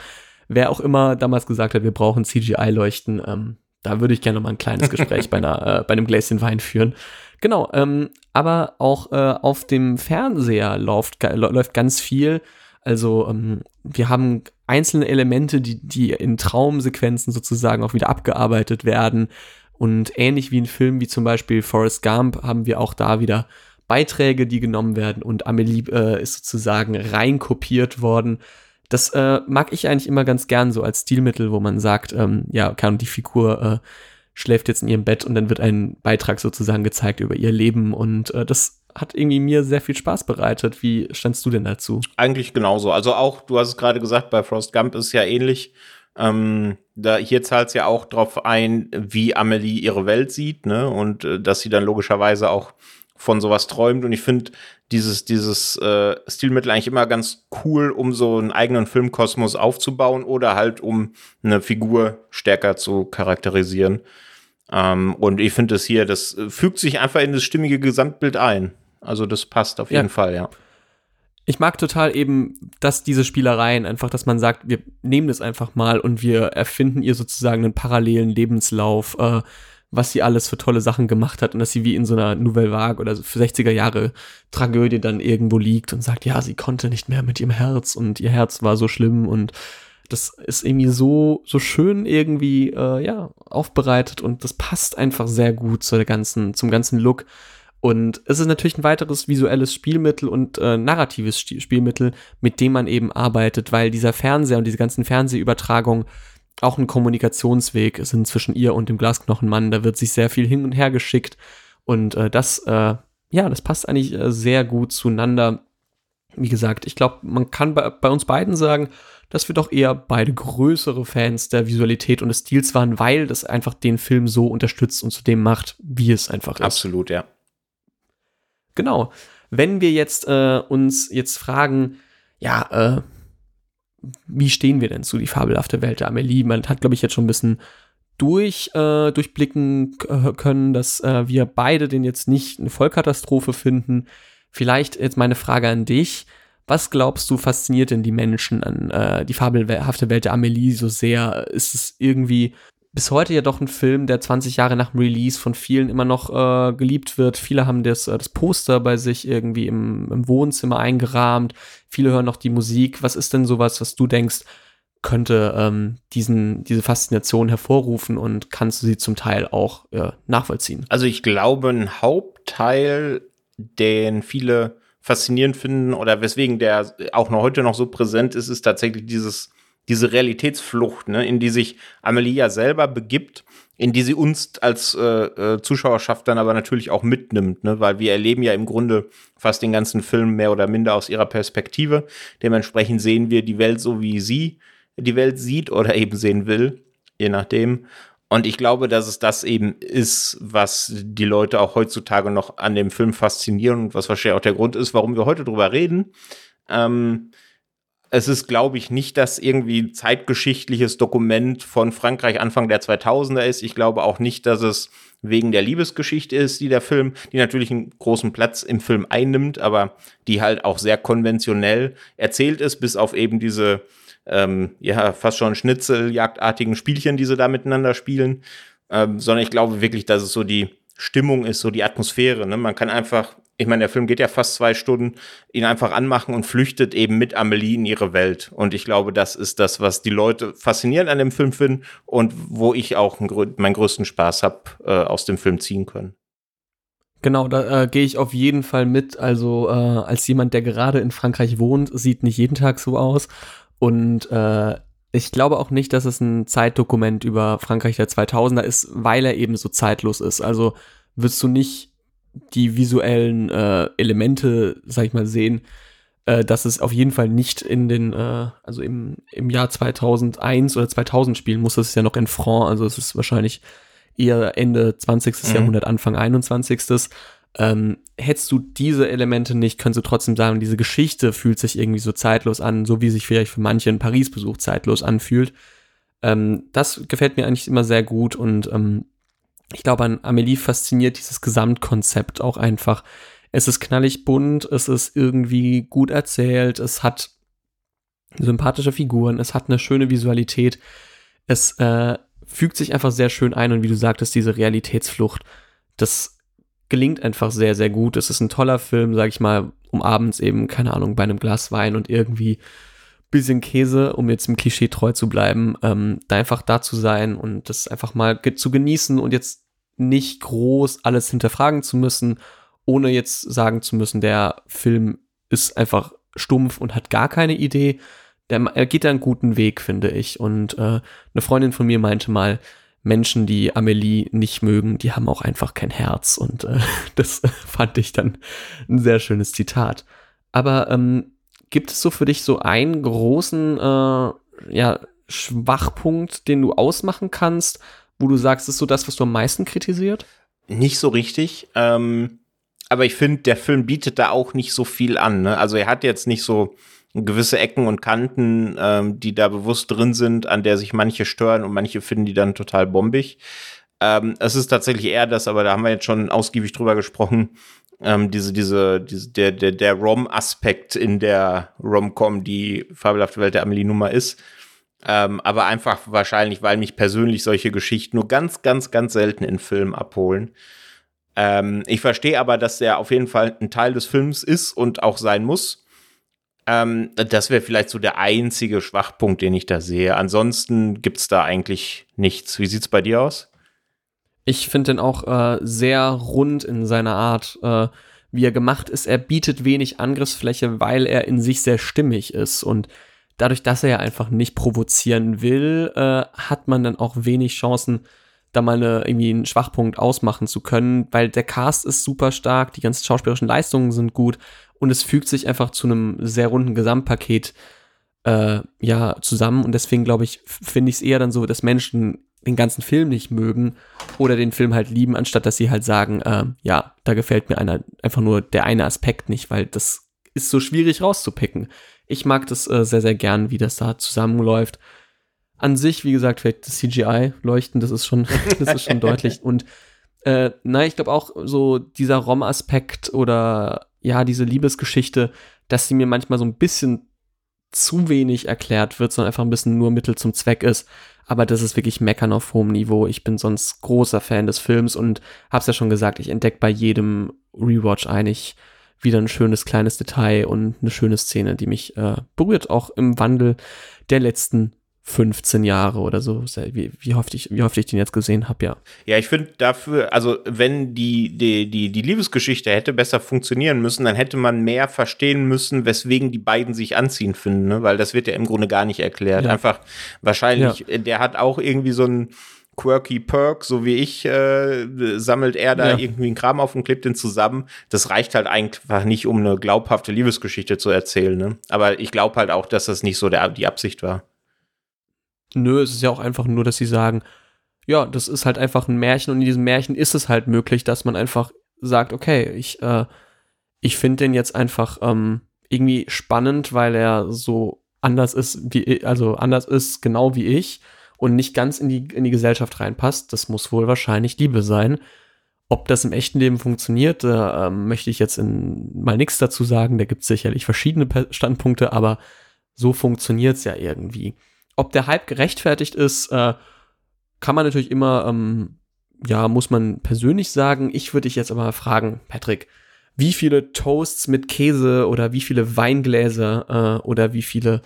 wer auch immer damals gesagt hat, wir brauchen CGI-Leuchten, ähm, da würde ich gerne mal ein kleines Gespräch bei, einer, äh, bei einem Gläschen Wein führen. Genau, ähm, aber auch äh, auf dem Fernseher läuft, läuft ganz viel. Also ähm, wir haben einzelne Elemente, die, die in Traumsequenzen sozusagen auch wieder abgearbeitet werden. Und ähnlich wie in Filmen wie zum Beispiel Forrest Gump haben wir auch da wieder Beiträge, die genommen werden und Amelie äh, ist sozusagen reinkopiert worden. Das äh, mag ich eigentlich immer ganz gern so als Stilmittel, wo man sagt, ähm, ja, kann die Figur äh, schläft jetzt in ihrem Bett und dann wird ein Beitrag sozusagen gezeigt über ihr Leben und äh, das hat irgendwie mir sehr viel Spaß bereitet. Wie standst du denn dazu? Eigentlich genauso. Also auch, du hast es gerade gesagt, bei Frost Gump ist ja ähnlich. Ähm, da, hier zahlt es ja auch drauf ein, wie Amelie ihre Welt sieht, ne? Und äh, dass sie dann logischerweise auch von sowas träumt. Und ich finde dieses, dieses äh, Stilmittel eigentlich immer ganz cool, um so einen eigenen Filmkosmos aufzubauen oder halt um eine Figur stärker zu charakterisieren. Ähm, und ich finde das hier, das fügt sich einfach in das stimmige Gesamtbild ein. Also das passt auf jeden ja. Fall, ja. Ich mag total eben, dass diese Spielereien einfach, dass man sagt, wir nehmen das einfach mal und wir erfinden ihr sozusagen einen parallelen Lebenslauf. Äh, was sie alles für tolle Sachen gemacht hat und dass sie wie in so einer Nouvelle Vague oder für 60er Jahre Tragödie dann irgendwo liegt und sagt, ja, sie konnte nicht mehr mit ihrem Herz und ihr Herz war so schlimm und das ist irgendwie so, so schön irgendwie, äh, ja, aufbereitet und das passt einfach sehr gut zu der ganzen, zum ganzen Look. Und es ist natürlich ein weiteres visuelles Spielmittel und äh, narratives Spielmittel, mit dem man eben arbeitet, weil dieser Fernseher und diese ganzen Fernsehübertragungen auch ein Kommunikationsweg sind zwischen ihr und dem Glasknochenmann. Da wird sich sehr viel hin und her geschickt. Und äh, das, äh, ja, das passt eigentlich äh, sehr gut zueinander. Wie gesagt, ich glaube, man kann bei, bei, uns beiden sagen, dass wir doch eher beide größere Fans der Visualität und des Stils waren, weil das einfach den Film so unterstützt und zu dem macht, wie es einfach ist. Absolut, ja. Genau. Wenn wir jetzt äh, uns jetzt fragen, ja, äh, wie stehen wir denn zu die fabelhafte Welt der Amelie? Man hat, glaube ich, jetzt schon ein bisschen durch, äh, durchblicken können, dass äh, wir beide den jetzt nicht eine Vollkatastrophe finden. Vielleicht jetzt meine Frage an dich. Was glaubst du, fasziniert denn die Menschen an äh, die fabelhafte Welt der Amelie so sehr? Ist es irgendwie bis heute ja doch ein Film, der 20 Jahre nach dem Release von vielen immer noch äh, geliebt wird. Viele haben das, äh, das Poster bei sich irgendwie im, im Wohnzimmer eingerahmt. Viele hören noch die Musik. Was ist denn sowas, was du denkst, könnte ähm, diesen, diese Faszination hervorrufen und kannst du sie zum Teil auch äh, nachvollziehen? Also ich glaube, ein Hauptteil, den viele faszinierend finden oder weswegen der auch noch heute noch so präsent ist, ist tatsächlich dieses diese Realitätsflucht, ne, in die sich Amelia selber begibt, in die sie uns als äh, äh, Zuschauerschaft dann aber natürlich auch mitnimmt, ne, weil wir erleben ja im Grunde fast den ganzen Film mehr oder minder aus ihrer Perspektive. Dementsprechend sehen wir die Welt so, wie sie die Welt sieht oder eben sehen will, je nachdem. Und ich glaube, dass es das eben ist, was die Leute auch heutzutage noch an dem Film faszinieren und was wahrscheinlich auch der Grund ist, warum wir heute drüber reden. Ähm, es ist, glaube ich, nicht, dass irgendwie zeitgeschichtliches Dokument von Frankreich Anfang der 2000er ist. Ich glaube auch nicht, dass es wegen der Liebesgeschichte ist, die der Film, die natürlich einen großen Platz im Film einnimmt, aber die halt auch sehr konventionell erzählt ist, bis auf eben diese ähm, ja fast schon Schnitzeljagdartigen Spielchen, die sie da miteinander spielen, ähm, sondern ich glaube wirklich, dass es so die Stimmung ist, so die Atmosphäre. Ne? Man kann einfach ich meine, der Film geht ja fast zwei Stunden, ihn einfach anmachen und flüchtet eben mit Amelie in ihre Welt. Und ich glaube, das ist das, was die Leute faszinierend an dem Film finden und wo ich auch meinen größten Spaß habe, äh, aus dem Film ziehen können. Genau, da äh, gehe ich auf jeden Fall mit. Also äh, als jemand, der gerade in Frankreich wohnt, sieht nicht jeden Tag so aus. Und äh, ich glaube auch nicht, dass es ein Zeitdokument über Frankreich der 2000er ist, weil er eben so zeitlos ist. Also wirst du nicht die visuellen äh, Elemente, sag ich mal, sehen, äh, dass es auf jeden Fall nicht in den, äh, also im, im Jahr 2001 oder 2000 spielen muss. Das ist ja noch in France, also es ist wahrscheinlich eher Ende 20. Mhm. Jahrhundert, Anfang 21. Ähm, hättest du diese Elemente nicht, könntest du trotzdem sagen, diese Geschichte fühlt sich irgendwie so zeitlos an, so wie sich vielleicht für manche ein Paris-Besuch zeitlos anfühlt. Ähm, das gefällt mir eigentlich immer sehr gut und ähm, ich glaube, an Amelie fasziniert dieses Gesamtkonzept auch einfach. Es ist knallig bunt, es ist irgendwie gut erzählt, es hat sympathische Figuren, es hat eine schöne Visualität, es äh, fügt sich einfach sehr schön ein und wie du sagtest, diese Realitätsflucht, das gelingt einfach sehr, sehr gut. Es ist ein toller Film, sag ich mal, um abends eben, keine Ahnung, bei einem Glas Wein und irgendwie bisschen Käse, um jetzt im Klischee treu zu bleiben, ähm, da einfach da zu sein und das einfach mal ge zu genießen und jetzt nicht groß alles hinterfragen zu müssen, ohne jetzt sagen zu müssen, der Film ist einfach stumpf und hat gar keine Idee. Der, er geht da einen guten Weg, finde ich. Und äh, eine Freundin von mir meinte mal, Menschen, die Amelie nicht mögen, die haben auch einfach kein Herz. Und äh, das fand ich dann ein sehr schönes Zitat. Aber ähm, Gibt es so für dich so einen großen äh, ja, Schwachpunkt, den du ausmachen kannst, wo du sagst, ist so das, was du am meisten kritisiert? Nicht so richtig. Ähm, aber ich finde, der Film bietet da auch nicht so viel an. Ne? Also er hat jetzt nicht so gewisse Ecken und Kanten, ähm, die da bewusst drin sind, an der sich manche stören und manche finden die dann total bombig. Ähm, es ist tatsächlich eher das, aber da haben wir jetzt schon ausgiebig drüber gesprochen, ähm, diese, diese, diese, der, der, der Rom-Aspekt in der Rom-Com, die fabelhafte Welt der Amelie-Nummer ist. Ähm, aber einfach wahrscheinlich, weil mich persönlich solche Geschichten nur ganz, ganz, ganz selten in Filmen abholen. Ähm, ich verstehe aber, dass der auf jeden Fall ein Teil des Films ist und auch sein muss. Ähm, das wäre vielleicht so der einzige Schwachpunkt, den ich da sehe. Ansonsten gibt es da eigentlich nichts. Wie sieht es bei dir aus? Ich finde den auch äh, sehr rund in seiner Art, äh, wie er gemacht ist. Er bietet wenig Angriffsfläche, weil er in sich sehr stimmig ist. Und dadurch, dass er ja einfach nicht provozieren will, äh, hat man dann auch wenig Chancen, da mal eine, irgendwie einen Schwachpunkt ausmachen zu können, weil der Cast ist super stark, die ganzen schauspielerischen Leistungen sind gut und es fügt sich einfach zu einem sehr runden Gesamtpaket äh, ja zusammen und deswegen glaube ich, finde ich es eher dann so, dass Menschen den ganzen Film nicht mögen oder den Film halt lieben, anstatt dass sie halt sagen, äh, ja, da gefällt mir einer, einfach nur der eine Aspekt nicht, weil das ist so schwierig rauszupicken. Ich mag das äh, sehr, sehr gern, wie das da zusammenläuft. An sich, wie gesagt, vielleicht das CGI leuchten, das ist schon, das ist schon deutlich. Und äh, na, ich glaube auch so dieser Rom-Aspekt oder ja, diese Liebesgeschichte, dass sie mir manchmal so ein bisschen zu wenig erklärt wird, sondern einfach ein bisschen nur Mittel zum Zweck ist. Aber das ist wirklich Meckern auf hohem Niveau. Ich bin sonst großer Fan des Films und hab's ja schon gesagt, ich entdecke bei jedem Rewatch eigentlich wieder ein schönes kleines Detail und eine schöne Szene, die mich äh, berührt, auch im Wandel der letzten 15 Jahre oder so, wie, wie, oft, ich, wie oft ich den jetzt gesehen habe, ja. Ja, ich finde dafür, also wenn die, die, die, die Liebesgeschichte hätte besser funktionieren müssen, dann hätte man mehr verstehen müssen, weswegen die beiden sich anziehen finden, ne? weil das wird ja im Grunde gar nicht erklärt. Ja. Einfach wahrscheinlich, ja. der hat auch irgendwie so ein quirky Perk, so wie ich, äh, sammelt er da ja. irgendwie einen Kram auf und klebt den zusammen. Das reicht halt einfach nicht, um eine glaubhafte Liebesgeschichte zu erzählen. Ne? Aber ich glaube halt auch, dass das nicht so der, die Absicht war. Nö, es ist ja auch einfach nur, dass sie sagen, ja, das ist halt einfach ein Märchen und in diesem Märchen ist es halt möglich, dass man einfach sagt, okay, ich, äh, ich finde den jetzt einfach ähm, irgendwie spannend, weil er so anders ist, wie, also anders ist, genau wie ich und nicht ganz in die, in die Gesellschaft reinpasst. Das muss wohl wahrscheinlich Liebe sein. Ob das im echten Leben funktioniert, äh, möchte ich jetzt in, mal nichts dazu sagen. Da gibt es sicherlich verschiedene Standpunkte, aber so funktioniert es ja irgendwie. Ob der Hype gerechtfertigt ist, äh, kann man natürlich immer, ähm, ja, muss man persönlich sagen. Ich würde dich jetzt aber fragen, Patrick, wie viele Toasts mit Käse oder wie viele Weingläser äh, oder wie viele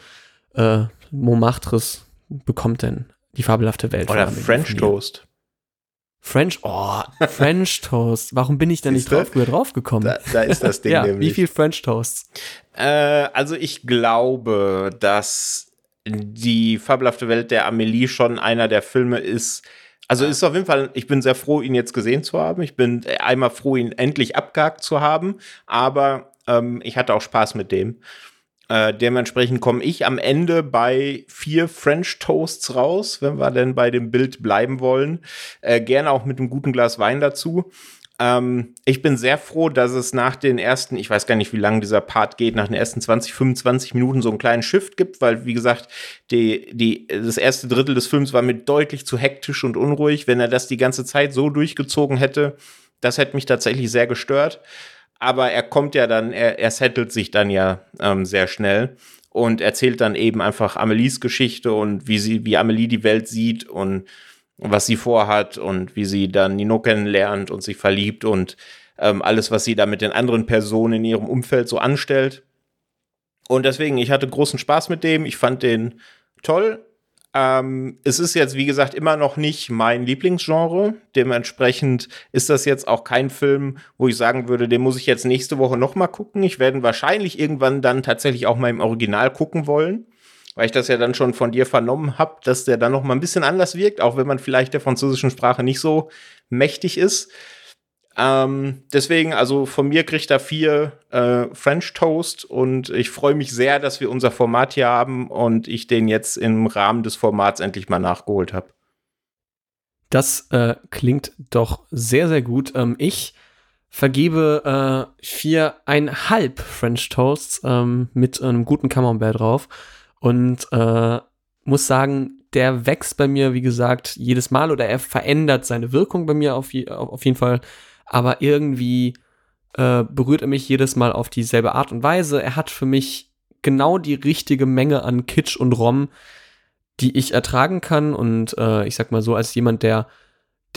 äh, Montmartres bekommt denn die fabelhafte Welt? Oder French Toast. French, oh, French Toast. Warum bin ich da nicht drauf, früher drauf gekommen? Da, da ist das Ding ja, nämlich. Wie viel French Toasts? Äh, also ich glaube, dass die fabelhafte Welt der Amelie schon einer der Filme ist, also ist auf jeden Fall, ich bin sehr froh, ihn jetzt gesehen zu haben. Ich bin einmal froh, ihn endlich abgehakt zu haben, aber ähm, ich hatte auch Spaß mit dem. Äh, dementsprechend komme ich am Ende bei vier French Toasts raus, wenn wir denn bei dem Bild bleiben wollen. Äh, gerne auch mit einem guten Glas Wein dazu. Ähm, ich bin sehr froh, dass es nach den ersten, ich weiß gar nicht, wie lange dieser Part geht, nach den ersten 20, 25 Minuten so einen kleinen Shift gibt, weil, wie gesagt, die, die, das erste Drittel des Films war mir deutlich zu hektisch und unruhig. Wenn er das die ganze Zeit so durchgezogen hätte, das hätte mich tatsächlich sehr gestört. Aber er kommt ja dann, er, er settelt sich dann ja ähm, sehr schnell und erzählt dann eben einfach Amelies Geschichte und wie sie, wie Amelie die Welt sieht und was sie vorhat und wie sie dann Nino kennenlernt und sich verliebt und ähm, alles, was sie da mit den anderen Personen in ihrem Umfeld so anstellt. Und deswegen, ich hatte großen Spaß mit dem. Ich fand den toll. Ähm, es ist jetzt, wie gesagt, immer noch nicht mein Lieblingsgenre. Dementsprechend ist das jetzt auch kein Film, wo ich sagen würde, den muss ich jetzt nächste Woche noch mal gucken. Ich werde wahrscheinlich irgendwann dann tatsächlich auch mal im Original gucken wollen weil ich das ja dann schon von dir vernommen habe, dass der dann noch mal ein bisschen anders wirkt, auch wenn man vielleicht der französischen Sprache nicht so mächtig ist. Ähm, deswegen, also von mir kriegt er vier äh, French Toast und ich freue mich sehr, dass wir unser Format hier haben und ich den jetzt im Rahmen des Formats endlich mal nachgeholt habe. Das äh, klingt doch sehr, sehr gut. Ähm, ich vergebe äh, viereinhalb French Toasts ähm, mit einem guten Camembert drauf. Und äh, muss sagen, der wächst bei mir, wie gesagt, jedes Mal oder er verändert seine Wirkung bei mir auf, je, auf jeden Fall. Aber irgendwie äh, berührt er mich jedes Mal auf dieselbe Art und Weise. Er hat für mich genau die richtige Menge an Kitsch und Rom, die ich ertragen kann. Und äh, ich sag mal so, als jemand, der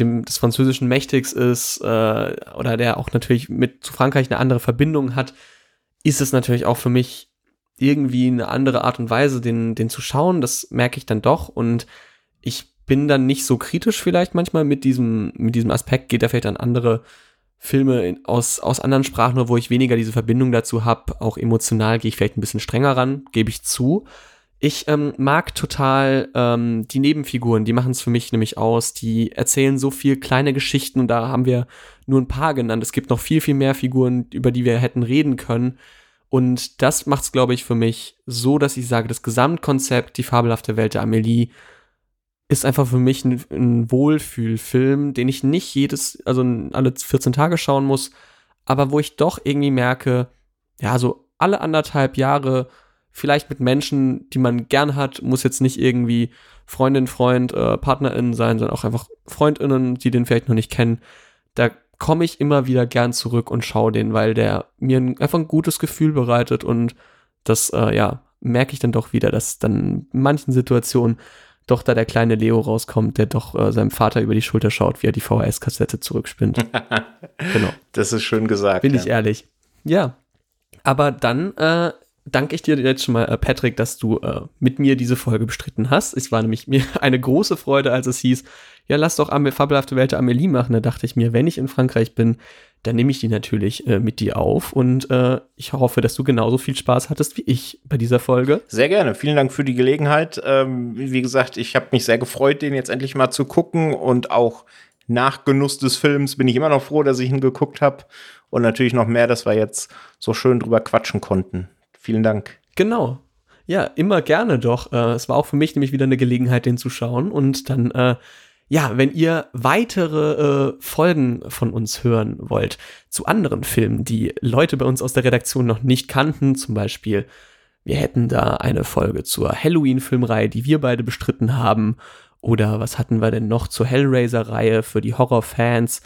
dem des Französischen mächtigs ist äh, oder der auch natürlich mit zu Frankreich eine andere Verbindung hat, ist es natürlich auch für mich irgendwie eine andere Art und Weise, den, den zu schauen. Das merke ich dann doch. Und ich bin dann nicht so kritisch vielleicht manchmal mit diesem, mit diesem Aspekt. Geht er vielleicht an andere Filme in, aus, aus anderen Sprachen, wo ich weniger diese Verbindung dazu habe. Auch emotional gehe ich vielleicht ein bisschen strenger ran, gebe ich zu. Ich ähm, mag total ähm, die Nebenfiguren, die machen es für mich nämlich aus. Die erzählen so viel kleine Geschichten und da haben wir nur ein paar genannt. Es gibt noch viel, viel mehr Figuren, über die wir hätten reden können. Und das macht es, glaube ich, für mich so, dass ich sage, das Gesamtkonzept, die fabelhafte Welt der Amelie, ist einfach für mich ein, ein Wohlfühlfilm, den ich nicht jedes, also alle 14 Tage schauen muss, aber wo ich doch irgendwie merke, ja, so alle anderthalb Jahre, vielleicht mit Menschen, die man gern hat, muss jetzt nicht irgendwie Freundin, Freund, äh, PartnerInnen sein, sondern auch einfach FreundInnen, die den vielleicht noch nicht kennen. Da komme ich immer wieder gern zurück und schaue den, weil der mir einfach ein gutes Gefühl bereitet und das, äh, ja, merke ich dann doch wieder, dass dann in manchen Situationen doch da der kleine Leo rauskommt, der doch äh, seinem Vater über die Schulter schaut, wie er die VHS-Kassette zurückspinnt. genau. Das ist schön gesagt. Bin ja. ich ehrlich. Ja. Aber dann äh, danke ich dir jetzt schon mal, äh, Patrick, dass du äh, mit mir diese Folge bestritten hast. Es war nämlich mir eine große Freude, als es hieß, ja, lass doch Am fabelhafte Welt Amelie machen. Da dachte ich mir, wenn ich in Frankreich bin, dann nehme ich die natürlich äh, mit dir auf. Und äh, ich hoffe, dass du genauso viel Spaß hattest wie ich bei dieser Folge. Sehr gerne. Vielen Dank für die Gelegenheit. Ähm, wie gesagt, ich habe mich sehr gefreut, den jetzt endlich mal zu gucken. Und auch nach Genuss des Films bin ich immer noch froh, dass ich ihn geguckt habe. Und natürlich noch mehr, dass wir jetzt so schön drüber quatschen konnten. Vielen Dank. Genau. Ja, immer gerne doch. Äh, es war auch für mich nämlich wieder eine Gelegenheit, den zu schauen. Und dann äh, ja, wenn ihr weitere äh, Folgen von uns hören wollt zu anderen Filmen, die Leute bei uns aus der Redaktion noch nicht kannten, zum Beispiel wir hätten da eine Folge zur Halloween-Filmreihe, die wir beide bestritten haben. Oder was hatten wir denn noch zur Hellraiser-Reihe für die Horrorfans?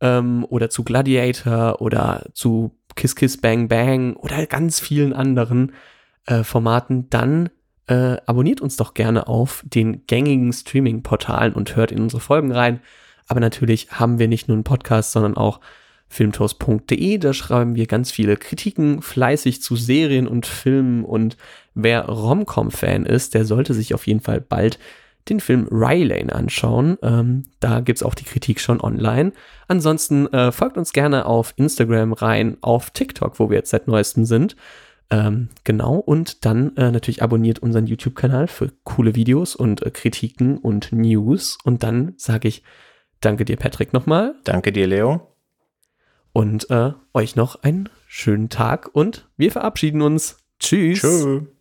Ähm, oder zu Gladiator oder zu Kiss Kiss Bang Bang oder ganz vielen anderen äh, Formaten, dann äh, abonniert uns doch gerne auf den gängigen Streaming-Portalen und hört in unsere Folgen rein. Aber natürlich haben wir nicht nur einen Podcast, sondern auch filmtoast.de. Da schreiben wir ganz viele Kritiken fleißig zu Serien und Filmen. Und wer Romcom-Fan ist, der sollte sich auf jeden Fall bald den Film Rylane anschauen. Ähm, da es auch die Kritik schon online. Ansonsten äh, folgt uns gerne auf Instagram rein, auf TikTok, wo wir jetzt seit neuestem sind. Ähm, genau, und dann äh, natürlich abonniert unseren YouTube-Kanal für coole Videos und äh, Kritiken und News. Und dann sage ich danke dir, Patrick, nochmal. Danke dir, Leo. Und äh, euch noch einen schönen Tag und wir verabschieden uns. Tschüss. Tschüss.